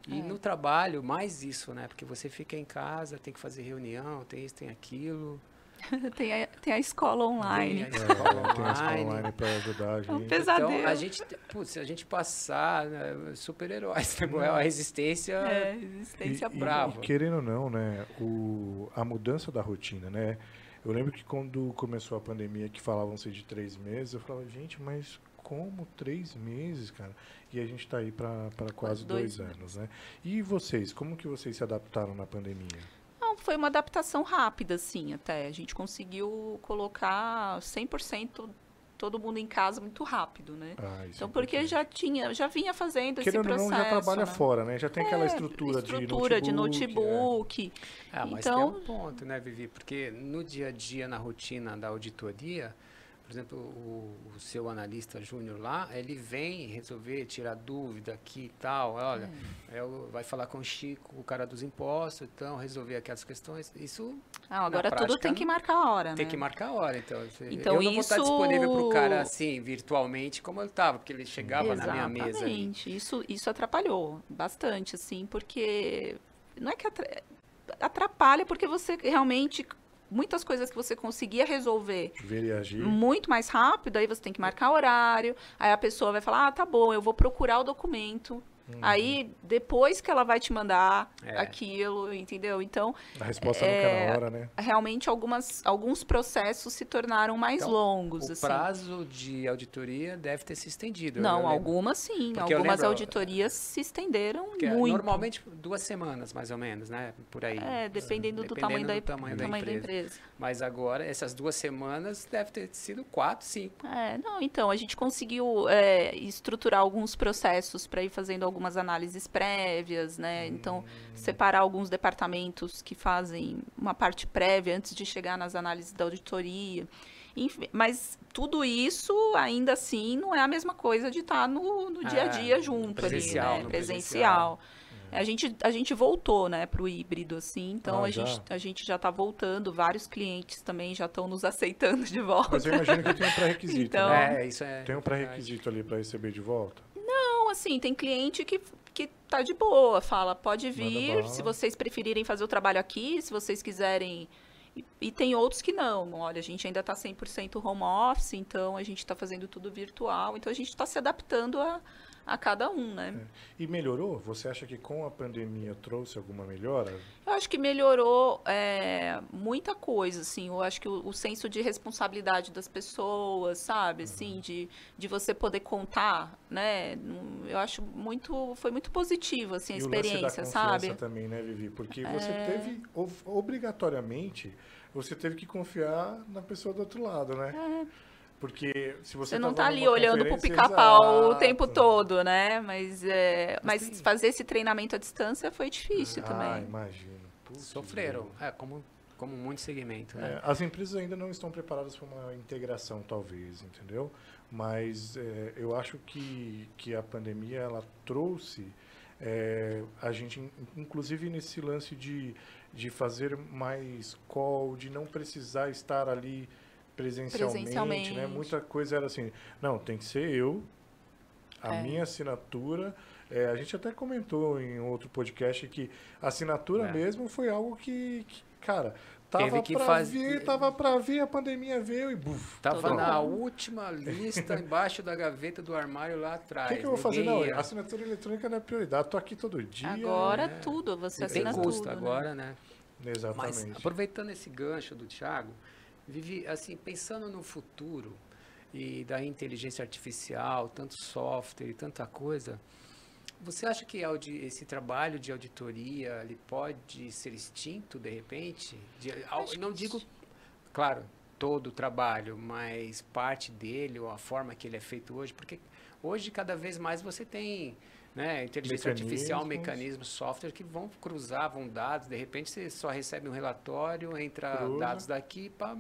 E É. no trabalho, mais isso, né? Porque você fica em casa, tem que fazer reunião, tem isso, tem aquilo. tem, a, tem a escola online. Tem a É, escola tem a escola online. online para ajudar a É um gente. pesadelo. Então, a gente, putz, se a gente passar, né, super-heróis, né? a resistência... É, resistência E- e- brava. E, querendo ou não, né, o, a mudança da rotina, né? Eu lembro que quando começou a pandemia, que falavam-se de três meses, eu falava, gente, mas como três meses, cara? E a gente está aí para quase Dois dois, anos, né? E vocês, como que vocês se adaptaram na pandemia? Foi uma adaptação rápida, assim, até. A gente conseguiu colocar 100% todo mundo em casa muito rápido, né? Ah, isso Então, é porque já tinha, já vinha fazendo esse Querendo ou processo. não, já trabalha né? fora, né? Já tem aquela É, estrutura, estrutura de de notebook. notebook. Ah, mas Então- tem um ponto, né, Vivi? Porque no dia a dia, na rotina da auditoria, por exemplo, o, o seu analista júnior lá, ele vem resolver, tirar dúvida aqui e tal. Olha, é o- vai falar com o Chico, o cara dos impostos, então, resolver aquelas questões. Isso Ah, agora tudo prática, tem que marcar a hora, tem né? que marcar a hora. Então, assim, Então, eu não vou estar isso- disponível para o cara assim, virtualmente, como eu estava, porque ele chegava na minha mesa. Exatamente. Isso, isso atrapalhou bastante, assim, porque não é que atra- atrapalha, porque você realmente muitas coisas que você conseguia resolver e muito mais rápido, aí você tem que marcar horário, aí a pessoa vai falar, ah, tá bom, eu vou procurar o documento Uhum. Aí, depois que ela vai te mandar É. aquilo, entendeu? Então, A resposta É, nunca é na hora, né? realmente, algumas, alguns processos se tornaram mais Então, longos, O assim. prazo de auditoria deve ter se estendido. Não, algumas sim. Porque Algumas lembro- auditorias se estenderam é muito. Normalmente duas semanas, mais ou menos, né? Por aí. É, dependendo, do Dependendo tamanho, da, do tamanho do da tamanho da empresa. empresa. Mas agora, essas duas semanas, deve ter sido quatro, cinco. É, não, então, a gente conseguiu é, estruturar alguns processos para ir fazendo algumas análises prévias, né? Então, separar alguns departamentos que fazem uma parte prévia antes de chegar nas análises da auditoria. Enfim, mas tudo isso, ainda assim, não é a mesma coisa de estar no, no dia a Ah, dia no junto presencial, ali, né? no Presencial. A gente, a gente voltou, né, para o híbrido, assim, então Ah, a, já? gente, a gente já está voltando, vários clientes também já estão nos aceitando de volta. Mas eu imagino que tem um pré-requisito, Então- né? É, isso é. Tem um pré-requisito ali para receber de volta? Não, assim, tem cliente que, que tá de boa, fala, pode vir, se vocês preferirem fazer o trabalho aqui, se vocês quiserem. E, e tem outros que não. Olha, a gente ainda está 100% home office, então a gente está fazendo tudo virtual, então a gente está se adaptando a, a cada um, né? E melhorou? Você acha que com a pandemia trouxe alguma melhora? Eu acho que melhorou é, muita coisa, assim. Eu acho que o, o senso de responsabilidade das pessoas, sabe? Assim, de, de você poder contar, né? Eu acho muito... Foi muito positivo, assim, a e o experiência, confiança sabe? É. também, né, Vivi? Porque você teve, ob- obrigatoriamente, você teve que confiar na pessoa do outro lado, né? Porque se você. Você não tava tá ali olhando pro pica-pau o tempo todo, né? Mas, é, Mas mas tem- fazer esse treinamento à distância foi difícil Ah, também. imagino. Putz, Sofreram. É, como, como muito segmento, né? É, as empresas ainda não estão preparadas para uma integração, talvez, entendeu? Mas é, eu acho que, que a pandemia ela trouxe é, a gente, in- inclusive nesse lance de, de fazer mais call, de não precisar estar ali presencialmente, Presencialmente. né? Muita coisa era assim, não, tem que ser eu, a É. minha assinatura. É, a gente até comentou em outro podcast que a assinatura É. mesmo foi algo que, que, cara, tava que pra faz- vir, tava pra vir, a pandemia veio e buf. Tava Todo na mundo. última lista embaixo da gaveta do armário lá O atrás. que, que eu vou fazer? Não, ia. assinatura eletrônica não é prioridade. Tô aqui todo dia. Agora é. tudo, você E tem assina custo tudo. né? agora, né? Mas Exatamente. aproveitando esse gancho do Thiago, vive assim pensando no futuro e da inteligência artificial, tanto software e tanta coisa. Você acha que esse trabalho de auditoria ele pode ser extinto de repente? De- não digo, claro, todo o trabalho, mas parte dele ou a forma que ele é feito hoje, porque hoje cada vez mais você tem né, inteligência artificial, Mecanismos. mecanismos, software que vão cruzar, vão dados, de repente você só recebe um relatório, entra Cruza. dados daqui para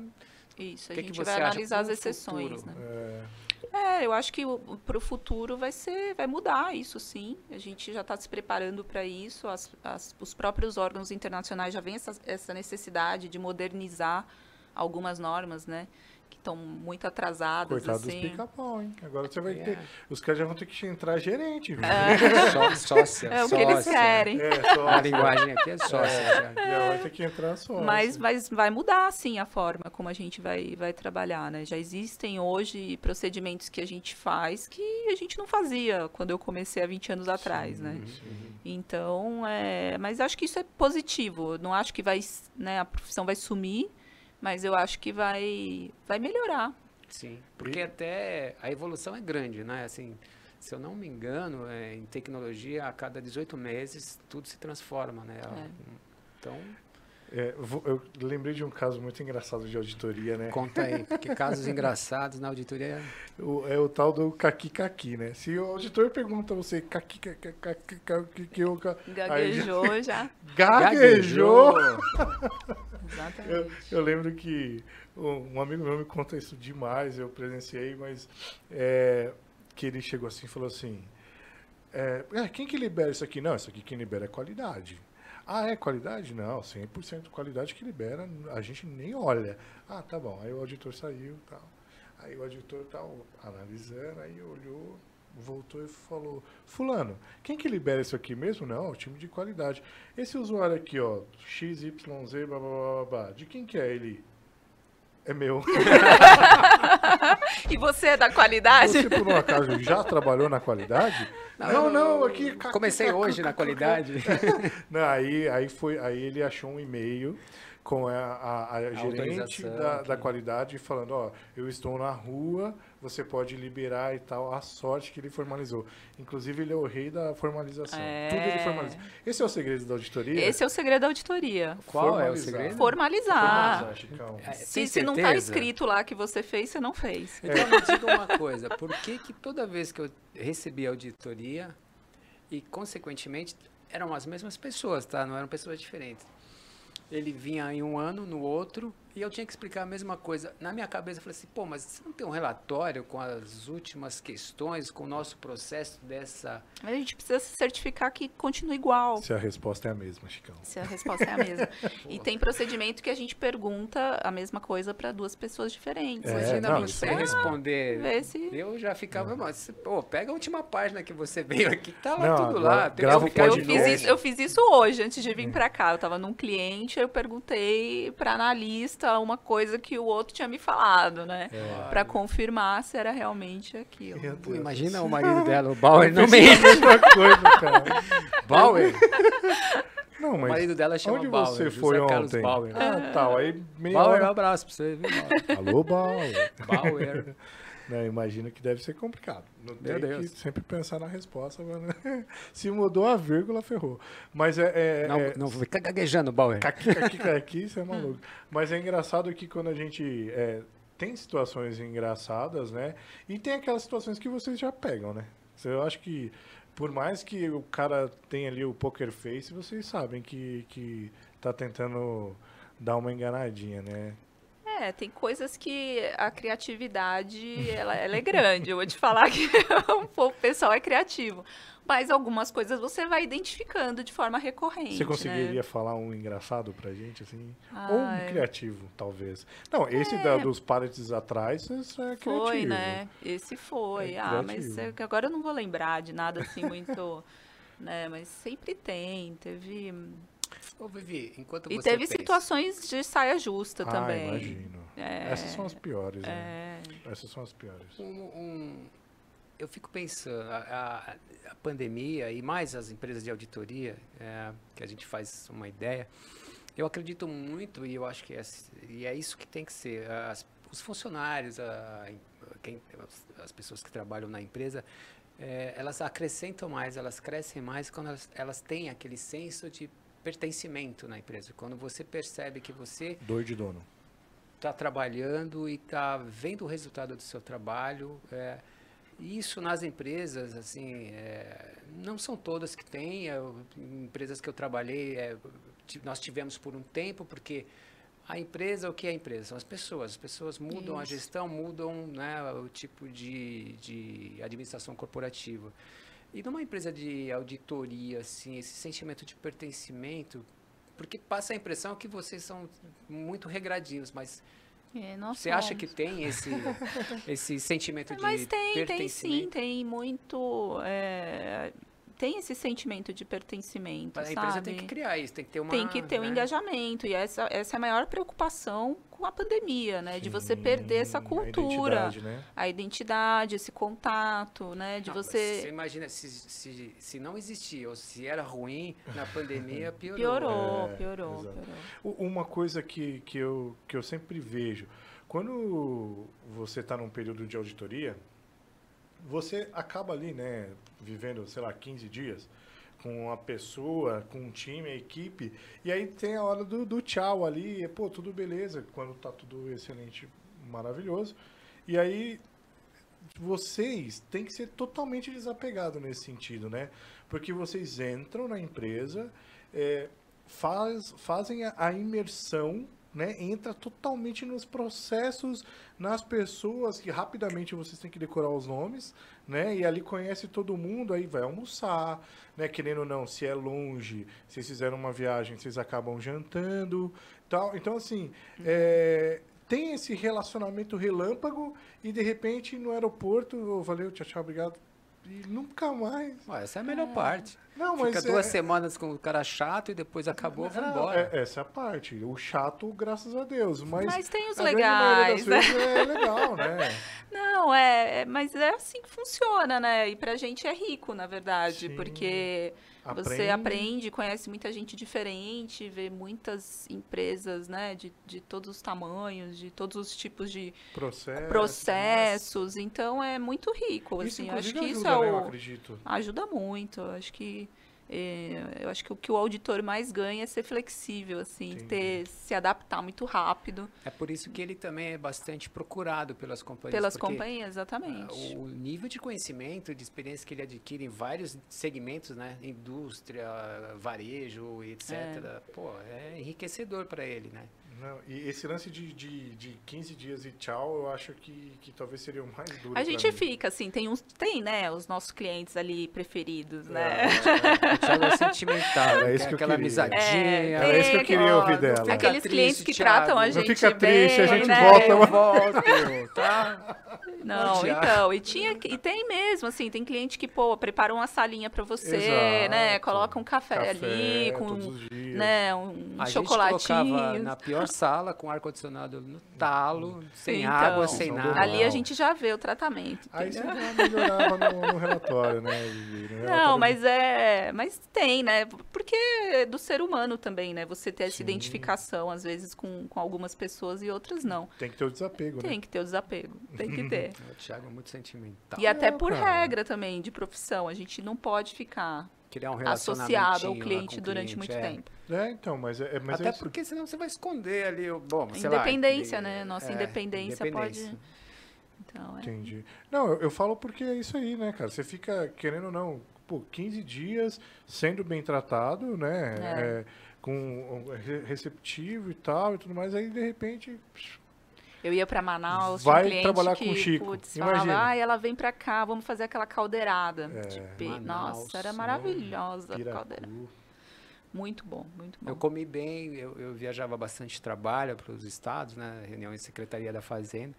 Isso, a Que que gente você vai analisar as exceções, né? É, É, eu acho que para o futuro vai ser, vai mudar isso sim. A gente já está se preparando para isso. As- as- os próprios órgãos internacionais já vêm essa, essa necessidade de modernizar algumas normas, né? Que estão muito atrasadas. coitado dos assim. pica-pau, hein? Agora você vai É. ter. Os caras já vão ter que entrar gerente, viu? Só, sócia. É o que eles sócia. querem. É, A linguagem aqui é sócia. já. Já vai ter que entrar só. Mas, mas vai mudar, sim, a forma como a gente vai, vai trabalhar, né? Já existem hoje procedimentos que a gente faz que a gente não fazia quando eu comecei há 20 anos atrás, né? Então, é, mas acho que isso é positivo. Eu não acho que vai, né, a profissão vai sumir, mas eu acho que vai, vai melhorar. Sim, porque até a evolução é grande, né? Assim, se eu não me engano, é, em tecnologia, a cada 18 meses, tudo se transforma, né? É. Então, É, eu lembrei de um caso muito engraçado de auditoria, né? conta aí, porque casos engraçados na auditoria... O- é o tal do caqui-caqui, né? Se o auditor pergunta a você caqui caqui caqui caqui que eu ca- aí já- Gaguejou já. gaguejou. Exatamente. Eu, eu lembro que um amigo meu me conta isso demais, eu presenciei, mas é, que ele chegou assim e falou assim: é, "É, quem que libera isso aqui? Não, isso aqui quem libera é qualidade. Ah, é qualidade? Não, 100% qualidade que libera, a gente nem olha. Ah, tá bom. Aí o auditor saiu tal. Aí o auditor tal, analisando, aí olhou, voltou e falou: Fulano, quem que libera isso aqui mesmo? Não, o time de qualidade. Esse usuário aqui, ó, XYZ, blá blá blá blá, blá, de quem que é ele? É meu. e você é da qualidade? Você, por um acaso, já trabalhou na qualidade? Não, não, aqui. Comecei hoje na qualidade. Não, aí, aí, foi, aí ele achou um e-mail com a, a, a gerente da, da, qualidade falando, ó, eu estou na rua, você pode liberar e tal. A sorte que ele formalizou. Inclusive, ele é o rei da formalização. É... Tudo ele formaliza. Esse é o segredo da auditoria? Esse é o segredo da auditoria. Qual Formalizar. é o segredo? Formalizar. Formalizar é, se, se não está escrito lá que você fez, você não fez. Então, é. me diga uma coisa. Por que, que toda vez que eu recebi auditoria e, consequentemente, eram as mesmas pessoas, tá? Não eram pessoas diferentes ele vinha em um ano, no outro, e eu tinha que explicar a mesma coisa. Na minha cabeça, eu falei assim, pô, mas você não tem um relatório com as últimas questões, com o nosso processo dessa... Mas a gente precisa se certificar que continua igual. Se a resposta é a mesma, Chicão. Se a resposta é a mesma. e tem procedimento que a gente pergunta a mesma coisa para duas pessoas diferentes. É, Imagina não, você responder. Ah, se... Eu já ficava, mas, pô, pega a última página que você veio aqui, tá lá não, tudo lá. Grava eu, eu, fiz isso, eu fiz isso hoje, antes de vir para cá. Eu estava num cliente, eu perguntei para analista uma coisa que o outro tinha me falado, né? É. Para confirmar se era realmente aquilo. Pô, imagina o marido dela, o Bauer, não a mesma coisa, cara. Bauer? Não, mas o marido dela chama onde Bauer. você foi José ontem? Bauer. Ah, tal. Aí meio Bauer, um abraço pra você, viu, Alô, Bauer. Bauer. Né, imagina que deve ser complicado. Não Meu tem Deus. que sempre pensar na resposta. Se mudou a vírgula, ferrou. Mas é. é não, é, não fica gaguejando, Bauer. Caqui, caqui, caqui, isso é maluco. Mas é engraçado que quando a gente. É, tem situações engraçadas, né? E tem aquelas situações que vocês já pegam, né? Eu acho que, por mais que o cara tenha ali o poker face, vocês sabem que, que tá tentando dar uma enganadinha, né? É, tem coisas que a criatividade ela, ela é grande. Eu vou te falar que o pessoal é criativo. Mas algumas coisas você vai identificando de forma recorrente. Você conseguiria né? falar um engraçado pra gente, assim? Ai. Ou um criativo, talvez. Não, esse é. da, dos paletes atrás, é criativo. Foi, né? Esse foi. É ah, mas é, agora eu não vou lembrar de nada assim muito. né? Mas sempre tem. Teve Ô, Vivi, enquanto e você teve pensa... situações de saia justa ah, também. imagino. É, Essas são as piores, né? é... né? Essas são as piores. Um, um, eu fico pensando, a, a, a, pandemia e mais as empresas de auditoria, é, que a gente faz uma ideia, eu acredito muito e eu acho que é, e é isso que tem que ser. As, os funcionários, a, quem, as pessoas que trabalham na empresa, é, elas acrescentam mais, elas crescem mais quando elas, elas têm aquele senso de pertencimento na empresa. Quando você percebe que você. Dor de dono. Está trabalhando e está vendo o resultado do seu trabalho. É, isso nas empresas, assim, é, não são todas que têm. É, empresas que eu trabalhei, é, nós tivemos por um tempo, porque a empresa, o que é a empresa? São as pessoas. As pessoas mudam Isso. a gestão, mudam né, o tipo de, de administração corporativa. E numa empresa de auditoria, assim, esse sentimento de pertencimento, porque passa a impressão que vocês são muito regradinhos, mas é, você acha que tem esse, esse sentimento de mas tem? Tem sim, tem muito. É, tem esse sentimento de pertencimento. A sabe? empresa tem que criar isso, tem que ter uma. Tem que ter né? um engajamento. E essa, essa é a maior preocupação com a pandemia, né? Sim, de você perder essa cultura. A identidade, né? a identidade, esse contato, né? De não, você. Você imagina, se, se, se não existia, ou se era ruim na pandemia, piorou. Piorou, é, piorou, piorou. Uma coisa que, que, eu, que eu sempre vejo, quando você está num período de auditoria, você acaba ali, né, vivendo, sei lá, 15 dias com a pessoa, com o time, a equipe, e aí tem a hora do, do tchau ali, e, pô, tudo beleza, quando tá tudo excelente, maravilhoso. E aí vocês têm que ser totalmente desapegados nesse sentido, né? Porque vocês entram na empresa, é, faz, fazem a, a imersão né, entra totalmente nos processos, nas pessoas que rapidamente vocês têm que decorar os nomes, né, e ali conhece todo mundo, aí vai almoçar, né, querendo ou não, se é longe, se fizeram uma viagem, vocês acabam jantando, tal. Então assim, uhum. é, tem esse relacionamento relâmpago e de repente no aeroporto, oh, valeu, tchau, tchau, obrigado, e nunca mais. Ué, essa é a melhor parte. Não, mas Fica duas é- semanas com o cara chato e depois acabou, vai Não, embora. é- essa é a parte. O chato, graças a Deus. Mas, Mas tem os legais, vezes é legal, né? Não, é, é- mas é assim que funciona, né? E pra gente é rico, na verdade, Sim. porque você Aprende. aprende, conhece muita gente diferente, vê muitas empresas, né, de, de todos os tamanhos, de todos os tipos de Processo. processos, então é muito rico, Isso, assim, acho que isso ajuda, é né, eu o acredito. ajuda muito, acho que é, eu acho que o que o auditor mais ganha é ser flexível, assim, ter se adaptar muito rápido É por isso que ele também é bastante procurado pelas companhias. pelas porque, companhias, exatamente. O nível de conhecimento, de experiência que ele adquire em vários segmentos, né? Indústria, varejo, etc. Pô, é enriquecedor para ele, né? Não, e esse lance de, de, de 15 dias e tchau, eu acho que, que talvez seria o mais duro. A gente mim. fica assim, tem uns, tem, né, os nossos clientes ali preferidos, É, né? O Thiago é sentimental, né? isso que eu aquela queria. amizadinha. É, Era isso que eu queria ouvir dela. não Aqueles triste, clientes que Thiago. tratam a Não gente fica triste, a bem, gente né? volta. Eu volto, tá? Não, Thiago. então, e tinha e tem mesmo, assim, tem cliente que, pô, prepara uma salinha pra você, Exato. né? Coloca um café, Café ali com, né, um A gente chocolatinho. colocava na pior sala, com ar-condicionado no talo, sem Então, água, sem nada. Ali a gente já vê o tratamento. Aí você já melhorava no, no relatório, né? Vivi? No Não, relatório mas é. Mas tem, né? Porque é do ser humano também, né? Você ter essa Sim. identificação, às vezes, com, com algumas pessoas e outras não. Tem que ter o desapego, né? Tem que ter o desapego. Tem que ter. O Thiago é muito sentimental. E até Não, por cara. regra também de profissão. A gente não pode ficar Criar um associado ao lá cliente durante cliente, muito é. tempo. É, então, mas é, é- mas Até é porque senão você vai esconder ali o. Bom, sei lá, Independência, e- né? Nossa é, independência pode- independência. Então, é. Entendi. Não, eu, eu falo porque é isso aí, né, cara? Você fica, querendo ou não, pô, 15 dias sendo bem tratado, né? É. É, com um, re- receptivo e tal e tudo mais, aí de repente. Eu ia pra Manaus, Vai tinha um cliente trabalhar que, com o Chico, putz, falava, ah, ela vem pra cá, vamos fazer aquela caldeirada. É. de pe- Manaus, Nossa, era maravilhosa a caldeirada. Muito bom, muito bom. Eu comi bem, eu, eu viajava bastante trabalho para os estados, né? Reuniões de Secretaria da Fazenda.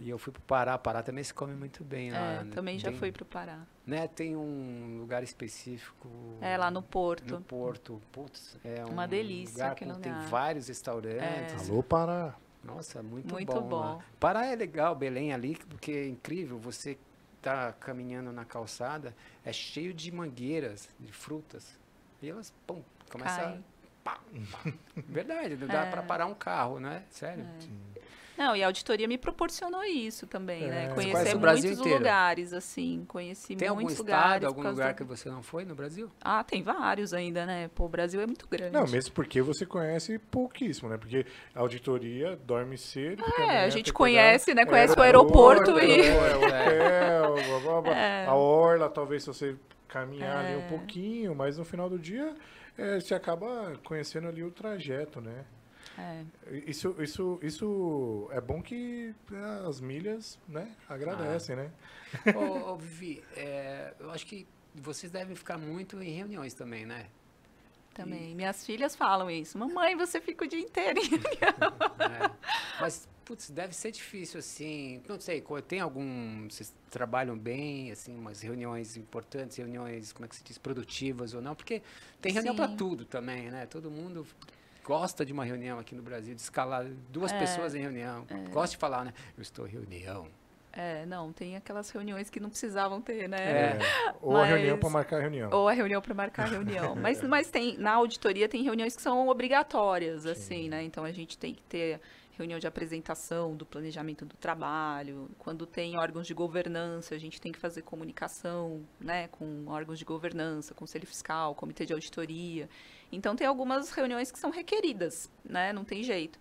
E eu fui para o Pará. Pará também se come muito bem lá. É, né? também já Tem- fui pro Pará. Né? Tem um lugar específico. É, lá no Porto. No Porto. Putz, é Uma um delícia lugar aquele com- Tem lugar. vários restaurantes. Alô, Pará. Nossa, muito, Muito bom. bom. lá. Pará é legal, Belém ali, porque é incrível. Você tá caminhando na calçada, é cheio de mangueiras, de frutas. E elas, pum, começa a Cai. pá. Verdade, não dá É. para parar um carro, né? Sério. Não, e a auditoria me proporcionou isso também, É. né? Conhecer muitos lugares, assim. Conheci Tem algum muitos estado, lugares. algum por causa lugar da- que você não foi no Brasil? Ah, tem vários ainda, né? Pô, o Brasil é muito grande. Não, mesmo porque você conhece pouquíssimo, né? Porque a auditoria dorme cedo. É, a tem gente conhece, né? Conhece o aeroporto e- É, hotel, blá, blá, blá. É. a orla, talvez se você caminhar ali É. um pouquinho, mas no final do dia é, você acaba conhecendo ali o trajeto, né? É. Isso, isso, isso é bom que né, as milhas, né, agradecem, né? ô, ô, Vivi, é, eu acho que vocês devem ficar muito em reuniões também, né? Também. Minhas filhas falam isso. Mamãe, você fica o dia inteiro. em É. Mas, putz, deve ser difícil, assim. Não sei, tem algum. Vocês trabalham bem, assim, umas reuniões importantes, reuniões, como é que se diz, produtivas ou não? Porque tem reunião para tudo também, né? Todo mundo gosta de uma reunião aqui no Brasil, de escalar duas É, pessoas em reunião. Gosta de falar, né? Eu estou em reunião. É, não, tem aquelas reuniões que não precisavam ter, né? É. Ou a reunião Mas- para marcar a reunião. Ou a reunião para marcar a reunião. Mas, mas tem, na auditoria tem reuniões que são obrigatórias, assim, né? Então a gente tem que ter reunião de apresentação do planejamento do trabalho. Quando tem órgãos de governança, a gente tem que fazer comunicação, né, com órgãos de governança, conselho fiscal, comitê de auditoria. Então tem algumas reuniões que são requeridas, né? Não tem jeito.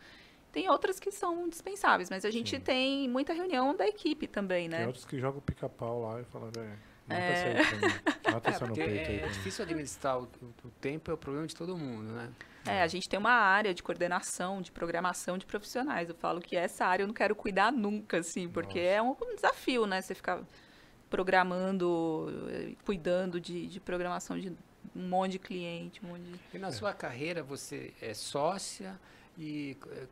Tem outras que são dispensáveis, mas a gente Sim. tem muita reunião da equipe também, Tem né? outros que jogam pica-pau lá e falam, velho, mata É. É, é, mim." difícil administrar o, o- o tempo, é o problema de todo mundo, né? É, a gente tem uma área de coordenação, de programação de profissionais. Eu falo que essa área eu não quero cuidar nunca, assim, porque Nossa. é um, um desafio, né? Você ficar programando, eh, cuidando de, de programação de um monte de cliente, um monte de... E na sua carreira você é sócia e eh,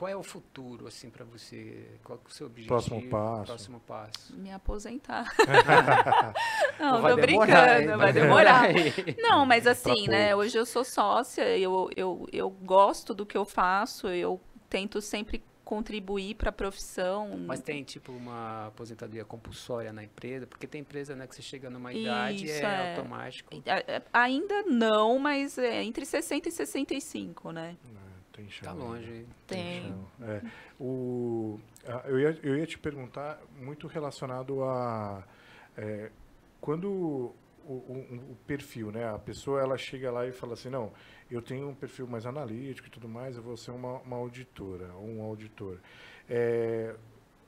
qual é o futuro, assim, para você? Qual é o seu objetivo? Próximo passo. Próximo passo. Me aposentar. não, vai tô demorar, brincando, hein? vai demorar. Não, mas assim, Pra né? poucos. Hoje eu sou sócia, eu, eu, eu gosto do que eu faço, eu tento sempre contribuir para a profissão. Mas tem, tipo, uma aposentadoria compulsória na empresa? Porque tem empresa, né, que você chega numa idade Isso, é, é. automático. A- Ainda não, mas é entre 60 e 65, né? É, tem chão Tá ainda. longe. Tem. chão. É. O, a- eu, ia, eu ia te perguntar muito relacionado a é, quando o, perfil, né? A pessoa ela chega lá e fala assim, não, eu tenho um perfil mais analítico e tudo mais, eu vou ser uma, uma auditora ou um auditor. É,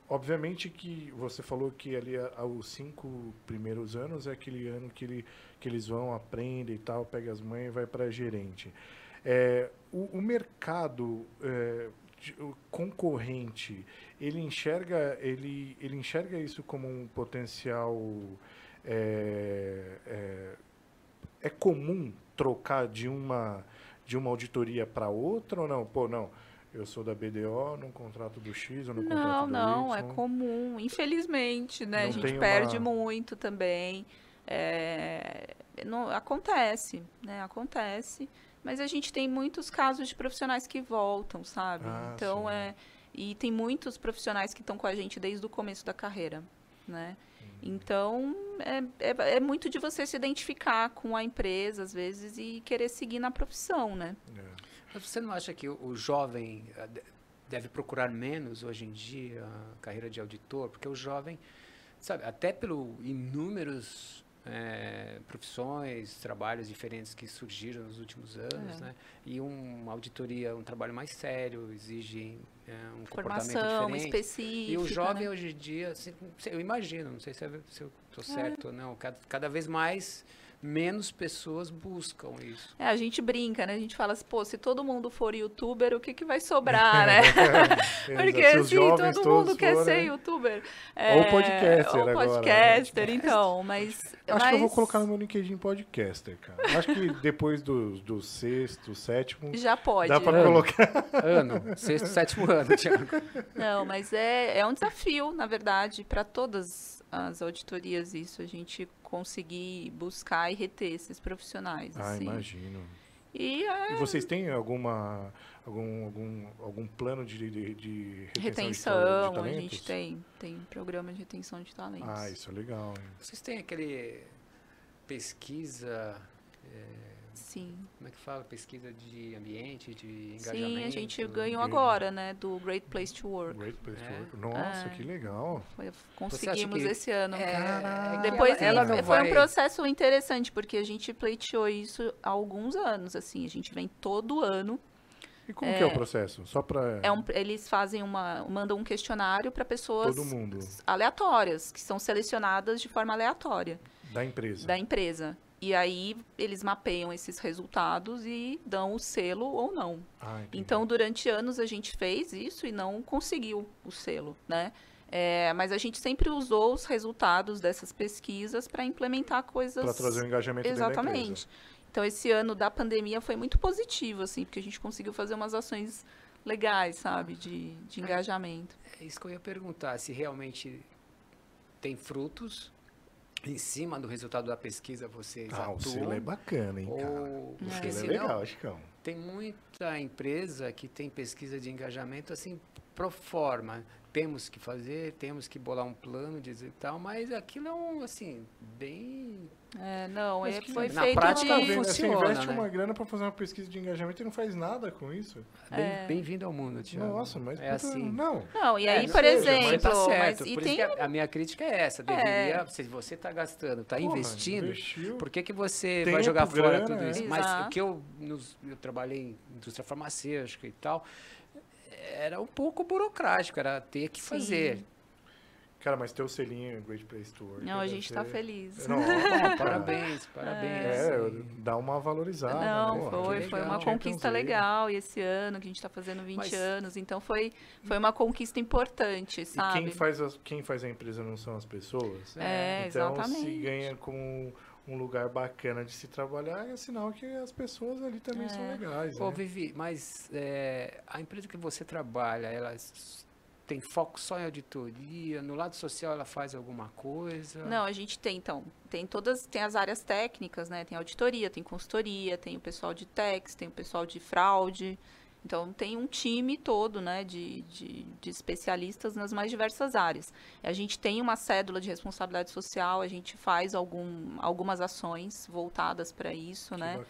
obviamente que você falou que ali aos cinco primeiros anos é aquele ano que, ele, que eles vão, aprendem e tal, pega as mães e vai para gerente. É, o, o mercado é, concorrente, ele enxerga, ele, ele enxerga isso como um potencial. É, é, é comum trocar de uma, de uma auditoria para outra ou não? Pô, não. Eu sou da BDO, num contrato do X ou no Não, contrato do não, é Y. comum. Infelizmente, né? Não a gente perde uma- muito também. É, não, acontece, né? Acontece. Mas a gente tem muitos casos de profissionais que voltam, sabe? Ah, então sim. é. E tem muitos profissionais que estão com a gente desde o começo da carreira, né? Então, é, é, é muito de você se identificar com a empresa, às vezes, e querer seguir na profissão, né? É. Mas você não acha que o, o jovem eh, de- deve procurar menos hoje em dia a carreira de auditor? Porque o jovem, sabe, até pelo inúmeros eh, profissões, trabalhos diferentes que surgiram nos últimos anos, É. né? E um- uma auditoria, um trabalho mais sério, exige eh, um comportamento Formação diferente. específica. E o jovem né? hoje em dia, assim, eu imagino, não sei se, é- se eu É. estou certo ou não, cada, cada vez mais menos pessoas buscam isso. É, a gente brinca, né? A gente fala assim, pô, se todo mundo for youtuber, o que, que vai sobrar, né? Porque Se os assim, jovens todo mundo quer ser forem- youtuber. Ou podcaster Ou agora, né? podcaster, então, mas... Acho que eu vou mas colocar no meu LinkedIn podcaster, cara. Acho que depois do, do sexto, sétimo, Já pode. dá pra né? colocar. Ano, sexto, sétimo ano, Thiago. Não, mas é, é um desafio, na verdade, para todas as auditorias isso, a gente conseguir buscar e reter esses profissionais. Ah, assim. imagino. E é E vocês têm alguma, algum, algum, algum plano de, de, de retenção, de, retenção, de a talentos? gente tem, tem programa de retenção de talentos. Ah, isso é legal. hein? Vocês têm aquele pesquisa, Sim. como é que fala? Pesquisa de ambiente, de engajamento? Sim, a gente ganhou Game. agora, né, do Great Place to Work. Great Place to É? Work. Nossa, É. que legal. Conseguimos que- esse ano. É, Depois ela, ela foi vai... um processo interessante, porque a gente pleiteou isso há alguns anos, assim, a gente vem todo ano. E como que é o processo? Só pra É um- eles fazem uma. mandam um questionário para pessoas todo mundo aleatórias, que são selecionadas de forma aleatória da empresa. da empresa. E aí eles mapeiam esses resultados e dão o selo ou não. Ah. Então, durante anos a gente fez isso e não conseguiu o selo, né? É, mas a gente sempre usou os resultados dessas pesquisas para implementar coisas. Pra trazer o engajamento dentro da Exatamente. Então, esse ano da pandemia foi muito positivo, assim, porque a gente conseguiu fazer umas ações legais, sabe, de, de engajamento. É isso que eu ia perguntar, se realmente tem frutos em cima do resultado da pesquisa vocês Ah, o atuam, selo é bacana, hein, cara. ou... O É. Porque selo é senão, legal, Chicão. tem muita empresa que tem pesquisa de engajamento assim pro forma. Temos que fazer, temos que bolar um plano, dizer tal, mas aquilo é um, assim, bem... É, não, é, foi na feito prática de... funciona, Você investe né? uma grana pra fazer uma pesquisa de engajamento e não faz nada com isso. Bem, É. Bem-vindo ao mundo, Tiago. Nossa, mas é puta, assim. não. Não, e É, aí, não por seja, mas exemplo, tá certo, mas, e por tem isso que a, a minha crítica é essa. Deveria, É. se você está gastando, está investindo, investiu. por que, que você Tempo, vai jogar fora grana, tudo é. isso? Mas o que eu, nos- eu trabalhei em indústria farmacêutica e tal, era um pouco burocrático, era ter que Sim. fazer. Cara, mas teu selinho é Great Place to Work. Não, a gente tá ser- fez. Não, Bom, cara. parabéns, parabéns. É, dá uma valorizada. Não, né? foi, foi legal. uma conquista legal. E esse ano que a gente está fazendo 20 Mas- anos, então foi, foi uma conquista importante, E sabe? quem faz, as- quem faz a empresa não são as pessoas? É, então se exatamente. ganha com um lugar bacana de se trabalhar, é sinal que as pessoas ali também são É. legais, Pô, né? Vivi, mas é, a empresa que você trabalha, ela tem foco só em auditoria? No lado social ela faz alguma coisa? Não, a gente tem, então, tem todas, tem as áreas técnicas, né? Tem auditoria, tem consultoria, tem o pessoal de tax, tem o pessoal de fraude. Então, tem um time todo, né, de, de, de especialistas nas mais diversas áreas. A gente tem uma cédula de responsabilidade social, a gente faz algum, algumas ações voltadas para isso, Que né?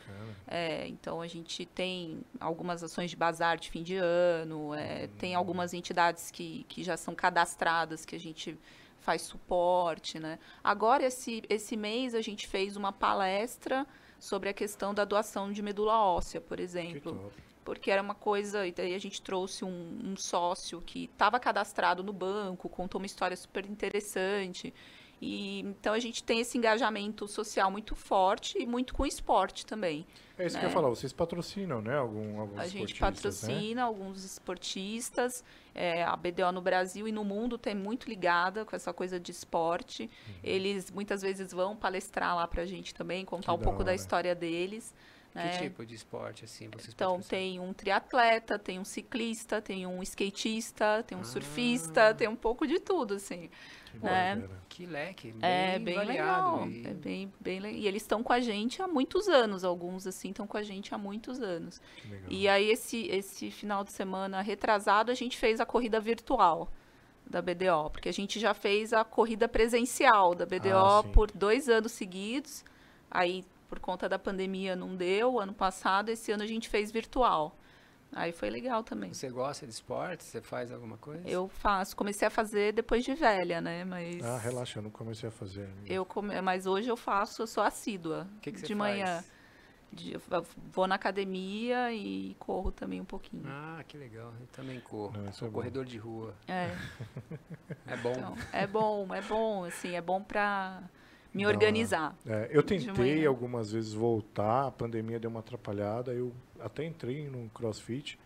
É, então a gente tem algumas ações de bazar de fim de ano, é, tem algumas entidades que, que já são cadastradas que a gente faz suporte, né? Agora esse, esse mês a gente fez uma palestra sobre a questão da doação de medula óssea, por Que exemplo, top. Porque era uma coisa, e daí a gente trouxe um, um sócio que estava cadastrado no banco, contou uma história super interessante. E, então a gente tem esse engajamento social muito forte e muito com esporte também. É isso que eu né? ia falar, vocês patrocinam, né? Algum, alguns A gente né? patrocina alguns esportistas. é, a BDO no Brasil e no mundo tem muito ligada com essa coisa de esporte. Uhum. Eles muitas vezes vão palestrar lá pra gente também, contar Que um pouco da história deles. Que né? tipo de esporte, assim, vocês Então, tem um triatleta, tem um ciclista, tem um skatista, tem um Ah. surfista, tem um pouco de tudo, assim. Que né? Que leque, bem, É bem legal. E... É bem, bem le- E eles estão com a gente há muitos anos, alguns assim estão com a gente há muitos anos. E aí, esse, esse final de semana retrasado, a gente fez a corrida virtual da BDO, porque a gente já fez a corrida presencial da BDO Ah, por dois anos seguidos. Aí, por conta da pandemia, não deu. Ano passado, esse ano a gente fez virtual. Aí foi legal também. Você gosta de esporte? Você faz alguma coisa? Eu faço, comecei a fazer depois de velha, né? Mas Ah, relaxa, eu não comecei a fazer ainda. eu come... mas hoje eu faço, eu sou assídua. O que, que você de faz? manhã. De- eu vou na academia e corro também um pouquinho. Ah, que legal. Eu também corro. Não, isso Sou é corredor de rua. É. É bom. Então, é bom, é bom, assim, é bom pra me organizar. É, eu tentei algumas vezes voltar, a pandemia deu uma atrapalhada, eu até entrei no CrossFit,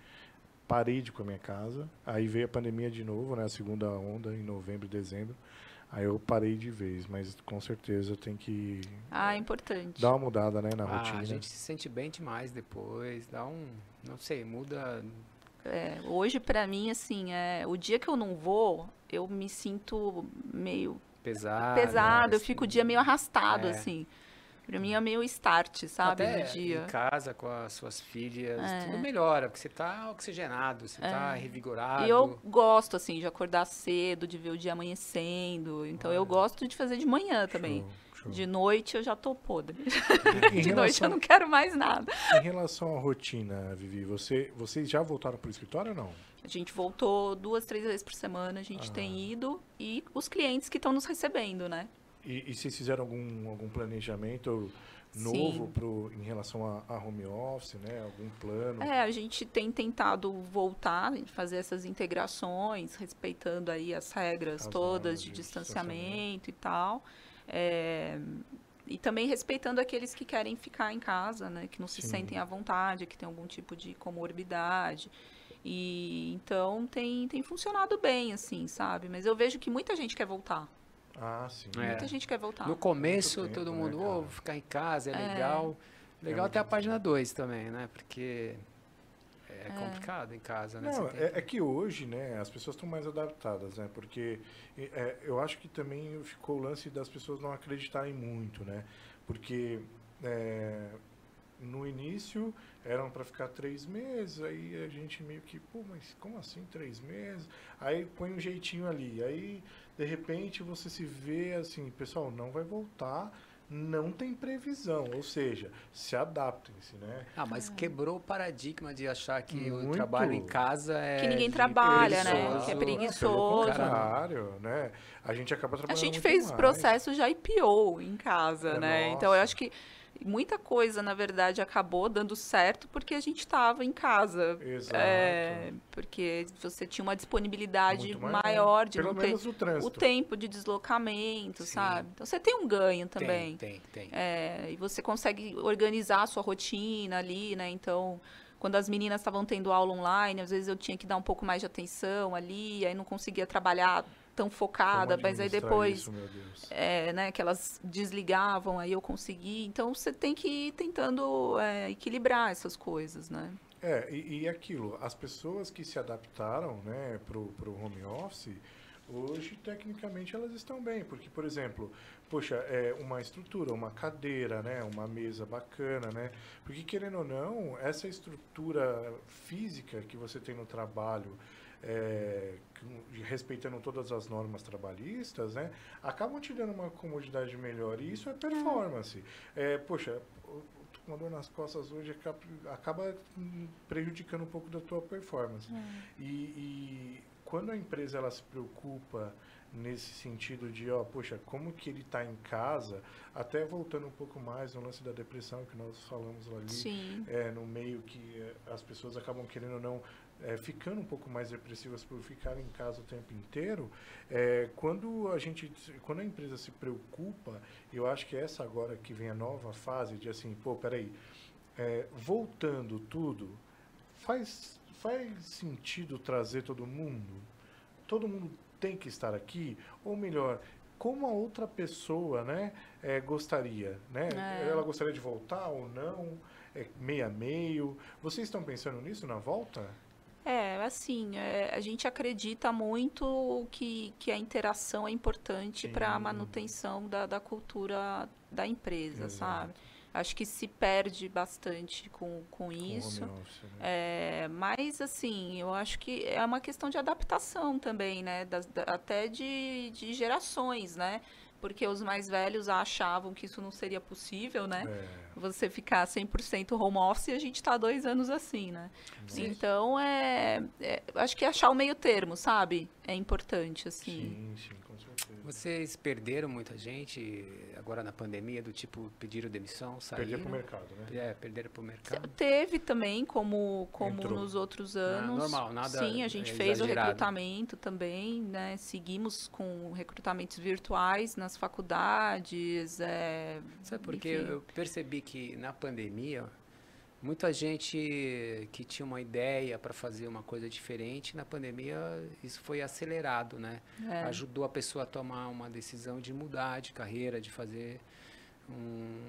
parei de ir com a minha casa, aí veio a pandemia de novo, né, a segunda onda em novembro e dezembro, aí eu parei de vez, mas com certeza tem que Ah, é importante. dar uma mudada, né, na ah, rotina. a gente se sente bem demais depois. Dá um. Não sei, muda. É, hoje, pra mim, assim, é, o dia que eu não vou, eu me sinto meio Pesado. pesado, eu assim. fico o dia meio arrastado, É. assim. Pra mim é meio start, sabe, Até no dia. em casa com as suas filhas, É. tudo melhora, porque você tá oxigenado, você tá revigorado. E eu gosto, assim, de acordar cedo, de ver o dia amanhecendo. Então eu Olha. gosto de fazer de manhã também. Show, show. De noite eu já tô podre. De noite eu relação, não quero mais nada. em relação à rotina, Vivi, você, vocês já voltaram para o escritório ou não? A gente voltou duas, três vezes por semana, a gente Ah. tem ido. E os clientes que estão nos recebendo, né? E, e vocês fizeram algum, algum planejamento novo pro, em relação a, a home office, né? Algum plano? É, a gente tem tentado voltar, fazer essas integrações, respeitando aí as regras As todas de de distanciamento e tal. É, e também respeitando aqueles que querem ficar em casa, né? Que não se Sim. sentem à vontade, que tem algum tipo de comorbidade. E então tem, tem funcionado bem, assim, sabe? Mas eu vejo que muita gente quer voltar. Ah, sim. É. Muita gente quer voltar. No começo, tempo, todo né, mundo, ô, vou ficar em casa, é, É. legal. Legal muito até a página 2 também, né? Porque é, complicado em casa, né? Não, é, é que hoje, né, as pessoas estão mais adaptadas, né? Porque é, eu acho que também ficou o lance das pessoas não acreditarem muito, né? Porque é, no início eram para ficar três meses, aí a gente meio que, pô, mas como assim três meses? Aí põe um jeitinho ali, aí de repente você se vê assim, pessoal, não vai voltar, não tem previsão, ou seja, se adaptem-se, né? Ah, mas quebrou o paradigma de achar que o Muito. trabalho em casa é. Que ninguém trabalha, né? preguiçoso. Que é preguiçoso. contrário, né? A gente acaba A trabalhando gente muito fez mais. processo já IPO em casa, É, né? Então eu nossa. acho que muita coisa, na verdade, acabou dando certo porque a gente estava em casa. Exato. É, porque você tinha uma disponibilidade maior. maior de Pelo não ter menos o trânsito. o tempo de deslocamento, Sim. sabe? Então você tem um ganho Tem, também. tem, tem. É, e você consegue organizar a sua rotina ali, né? Então, quando as meninas estavam tendo aula online, às vezes eu tinha que dar um pouco mais de atenção ali, aí não conseguia trabalhar tão focada, mas aí depois isso, é, né, que elas desligavam, aí eu consegui. Então você tem que ir tentando é, equilibrar essas coisas, né? É, e, e aquilo, as pessoas que se adaptaram né, para o home office, hoje, tecnicamente, elas estão bem. Porque, por exemplo, poxa, é uma estrutura, uma cadeira, né, uma mesa bacana, né? Porque, querendo ou não, essa estrutura física que você tem no trabalho, é, respeitando todas as normas trabalhistas, né, acabam te dando uma comodidade melhor. E isso é performance. É, poxa, com uma dor nas costas hoje acaba, prejudicando um pouco da tua performance. E, e, quando a empresa ela se preocupa nesse sentido de, ó, poxa, como que ele está em casa, até voltando um pouco mais no lance da depressão que nós falamos ali, é, no meio que as pessoas acabam querendo ou não é, ficando um pouco mais depressivas por ficar em casa o tempo inteiro, é, quando a gente, quando a empresa se preocupa, eu acho que é essa agora que vem a nova fase de assim, pô, peraí, é, voltando tudo, faz, faz sentido trazer todo mundo? Todo mundo tem que estar aqui? Ou melhor, como a outra pessoa, né, é, gostaria, né? É. Ela gostaria de voltar ou não? É meio a meio. Vocês estão pensando nisso na volta? É, assim, é, a gente acredita muito que, que a interação é importante para a manutenção da, da cultura da empresa, Exato. sabe? Acho que se perde bastante com, com isso. Office, né? é, mas, assim, eu acho que é uma questão de adaptação também, né? Da, da, até de, de gerações, né? Porque os mais velhos achavam que isso não seria possível, né? É. Você ficar 100% home office e a gente está dois anos assim, né? Sim. Então, é, é, acho que achar o meio termo, sabe? É importante, assim. Sim, sim. Vocês perderam muita gente agora na pandemia, do tipo, pediram demissão, saíram? Perderam para o mercado, né? É, perderam para o mercado. Teve também, como, como nos outros ah, anos. Ah, normal, nada Sim, a gente é fez o recrutamento também, né? Seguimos com recrutamentos virtuais nas faculdades. É, Sabe por quê? Eu percebi que na pandemia muita gente que tinha uma ideia para fazer uma coisa diferente, na pandemia isso foi acelerado, né? É. Ajudou a pessoa a tomar uma decisão de mudar de carreira, de fazer um,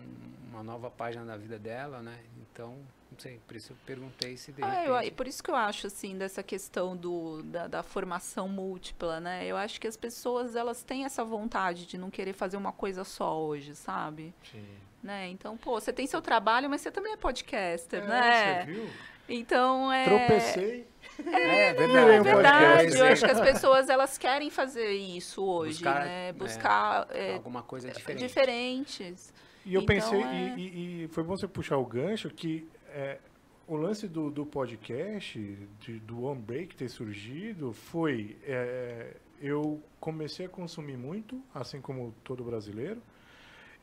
uma nova página na vida dela, né? Então, não sei, por isso eu perguntei se de ah, eu, por isso que eu acho, assim, dessa questão do, da, da, formação múltipla, né? Eu acho que as pessoas, elas têm essa vontade de não querer fazer uma coisa só hoje, sabe? Sim. Né? Então, pô, você tem seu trabalho, mas você também é podcaster, é, né? Você viu? Então, é... Tropecei. É, é verdade. É verdade. Eu acho que as pessoas elas querem fazer isso hoje, Buscar, né? Buscar é, alguma coisa diferente. diferentes. E eu então, pensei, é... e, e, foi bom você puxar o gancho que é, o lance do, do podcast, de, do One Break ter surgido, foi. É, eu comecei a consumir muito, assim como todo brasileiro,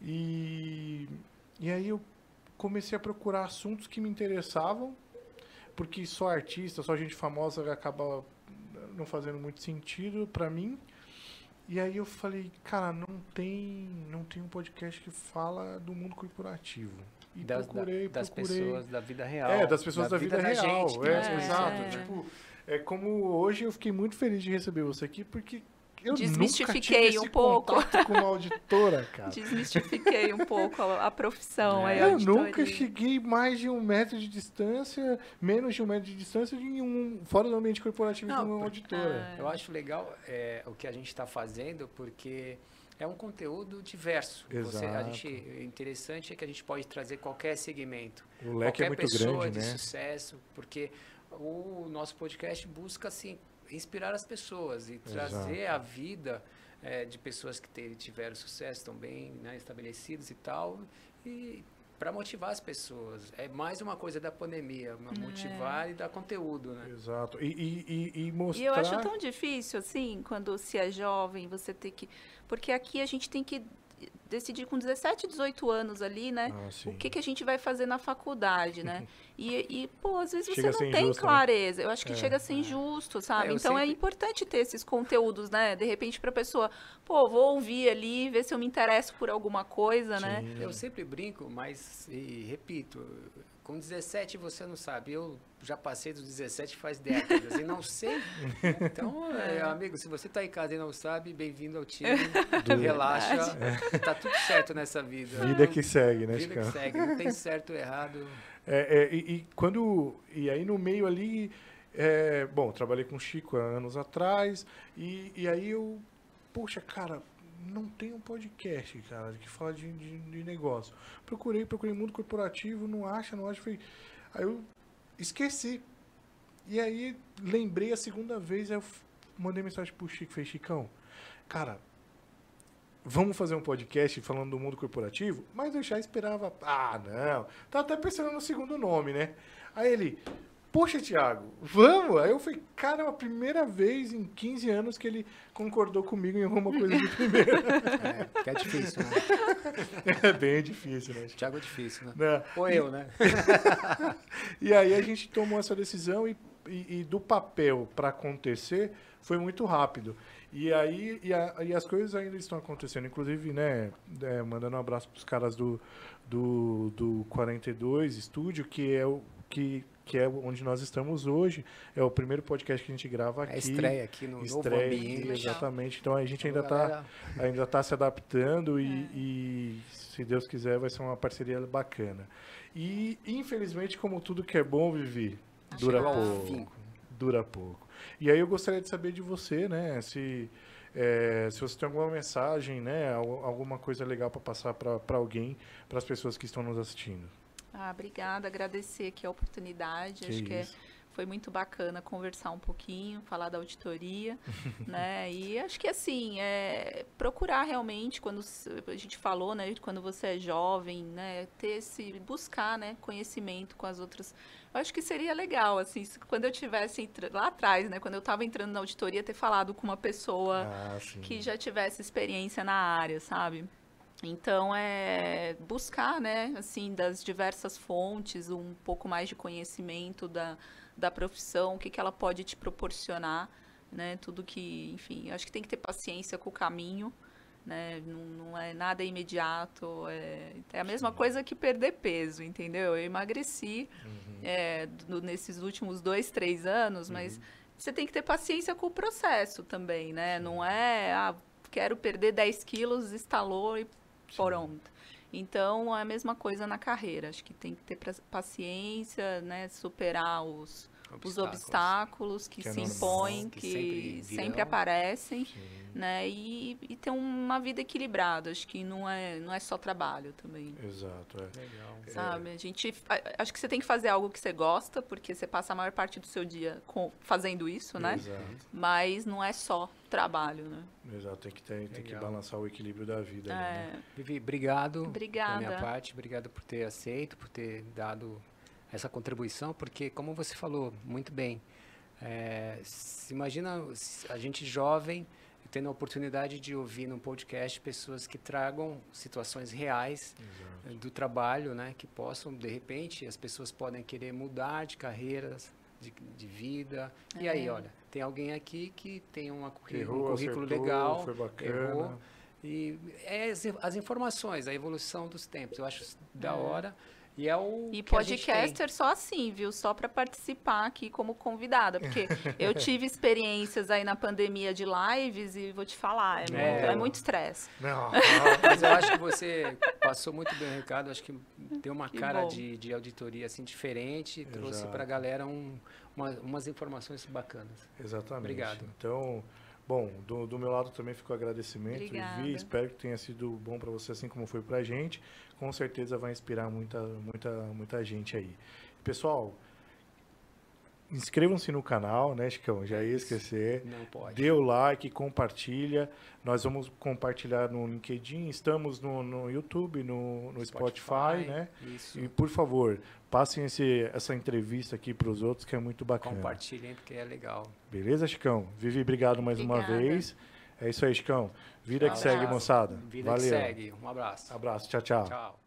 e, e aí eu comecei a procurar assuntos que me interessavam, porque só artista, só gente famosa acaba não fazendo muito sentido para mim. E aí eu falei, cara, não tem, não tem um podcast que fala do mundo corporativo. E das, procurei, da, das procurei. pessoas da vida real. É, das pessoas da, da vida, vida real. Gente, é, é, exato. É. Tipo, é como hoje eu fiquei muito feliz de receber você aqui, porque eu Desmistifiquei um pouco. com uma auditora, cara. Desmistifiquei um pouco a, a profissão. É. eu nunca cheguei mais de um metro de distância, menos de um metro de distância de um, fora do ambiente corporativo Não, de uma auditora. Ah, eu acho legal é, o que a gente está fazendo, porque é um conteúdo diverso. Você, a gente, interessante é que a gente pode trazer qualquer segmento. O leque qualquer é muito pessoa grande, de né? sucesso, porque o nosso podcast busca assim inspirar as pessoas e trazer Exato. a vida é, de pessoas que tiveram sucesso, estão bem né, estabelecidas e tal, e para motivar as pessoas. É mais uma coisa da pandemia, é. motivar e dar conteúdo, né? Exato. E, e, e, mostrar... E eu acho tão difícil, assim, quando se é jovem, você ter que... Porque aqui a gente tem que decidir com 17, 18 anos ali, né? Ah, o que, que a gente vai fazer na faculdade, né? E, e pô, às vezes chega você não tem injusto, né? clareza. Né? Eu acho que é, chega a ser injusto, sabe? É, então é sempre... é importante ter esses conteúdos, né? De repente para a pessoa, pô, vou ouvir ali, ver se eu me interesso por alguma coisa, né? Sim. né? Eu sempre brinco, mas, e repito, com 17 você não sabe. Eu já passei dos 17 faz décadas e não sei. Então, é, amigo, se você está em casa e não sabe, bem-vindo ao time. Relaxa. Tá tudo certo nessa vida. Vida que segue, né, Vida que segue. Não tem certo ou errado. É, é, e, e quando. E aí no meio ali. é, bom, trabalhei com o Chico há anos atrás. E, e aí eu. Poxa, cara, não tem um podcast, cara, que fala de, de, de negócio. Procurei, procurei mundo corporativo, não acha, não acha. Falei, aí eu esqueci. E aí lembrei a segunda vez, eu mandei mensagem pro Chico, falei, Chicão, cara, vamos fazer um podcast falando do mundo corporativo? Mas eu já esperava, ah, não, tá até pensando no segundo nome, né? Aí ele, poxa, Thiago, vamos? Aí eu falei, cara, é a primeira vez em 15 anos que ele concordou comigo em alguma coisa de primeira. É, que é difícil, né? é bem difícil, né? Thiago é difícil, né? Né? Ou eu, né? E aí a gente tomou essa decisão e, e- e do papel para acontecer foi muito rápido. E aí e, a- e as coisas ainda estão acontecendo. Inclusive, né, é, mandando um abraço para os caras do, do, do 42 Estúdio, que é o que, que é onde nós estamos hoje. É o primeiro podcast que a gente grava aqui. É estreia aqui no novo Estreia, ambiente. Legal. exatamente. Então a gente ainda está galera, ainda tá se adaptando e, É. e, se Deus quiser, vai ser uma parceria bacana. E, infelizmente, como tudo que é bom, Vivi, dura chegou ao pouco. Dura pouco. E aí eu gostaria de saber de você, né, se, é, se você tem alguma mensagem, né, al- alguma coisa legal para passar para alguém, para as pessoas que estão nos assistindo. Ah, obrigada, agradecer aqui a oportunidade. Acho que é, isso. foi muito bacana conversar um pouquinho, falar da auditoria, né? E acho que assim, é procurar realmente quando a gente falou, né, quando você é jovem, né, ter esse buscar, né, conhecimento com as outras. Eu acho que seria legal assim, quando eu tivesse lá atrás, né, quando eu estava entrando na auditoria, ter falado com uma pessoa Ah, que já tivesse experiência na área, sabe? Então é buscar, né, assim, das diversas fontes, um pouco mais de conhecimento da, da profissão, o que, que ela pode te proporcionar, né? Tudo que, enfim, acho que tem que ter paciência com o caminho, né? Não, não é nada imediato, é, é a mesma coisa que perder peso, entendeu? Eu emagreci Uhum. é, do- nesses últimos dois, três anos, mas você tem que ter paciência com o processo também, né? Não é, ah, quero perder 10 quilos, instalou e pronto. Então, é a mesma coisa na carreira. Acho que tem que ter paciência, né? Superar os, os obstáculos que, Que é se impõem, que que, sempre sempre, aparecem, Sim. né? E, e ter uma vida equilibrada. Acho que não é, não é só trabalho também. Exato, é. Legal. Sabe? A gente. Acho que você tem que fazer algo que você gosta, porque você passa a maior parte do seu dia com- fazendo isso, né? Exato, Mas não é só trabalho, né? exato. Tem que, ter, tem que balançar o equilíbrio da vida. ali, né? É, Vivi, obrigado. Da Obrigada. minha parte, obrigado por ter aceito, por ter dado essa contribuição, porque, como você falou muito bem, é, se imagina a gente jovem tendo a oportunidade de ouvir num podcast pessoas que tragam situações reais Exato. eh, do trabalho, né, que possam, de repente, as pessoas podem querer mudar de carreiras, de, de vida. E aí, É. olha, tem alguém aqui que tem uma, Errou, um currículo acertou, legal, foi bacana. errou, e é as, as informações, a evolução dos tempos. Eu acho da hora. E é o. E podcaster só assim, viu? Só para participar aqui como convidada. Porque eu tive experiências aí na pandemia de lives e vou te falar, é, muito, É. é muito estresse. Não, Mas eu acho que você passou muito bem o recado. Acho que deu uma Que cara bom. de, de auditoria assim diferente e trouxe para a galera um, uma- umas informações bacanas. Exatamente. Obrigado. Então, bom, do, do meu lado também ficou agradecimento, Obrigada. Vivi. Espero que tenha sido bom para você, assim como foi pra gente. Com certeza vai inspirar muita, muita, muita gente aí. Pessoal, inscrevam-se no canal, né, Chicão? Já ia esquecer. Não pode. Dê o like, compartilha. Nós vamos compartilhar no LinkedIn, estamos no, no YouTube, no, no Spotify, né? Isso. E por favor, passem esse, essa entrevista aqui para os outros, que é muito bacana. Compartilhem porque é legal. Beleza, Chicão? Vivi, obrigado mais uma Obrigada. vez. É isso aí, Chicão. Vida que segue, moçada. Vida Valeu. que segue. Um abraço. Abraço. Tchau, tchau. Tchau.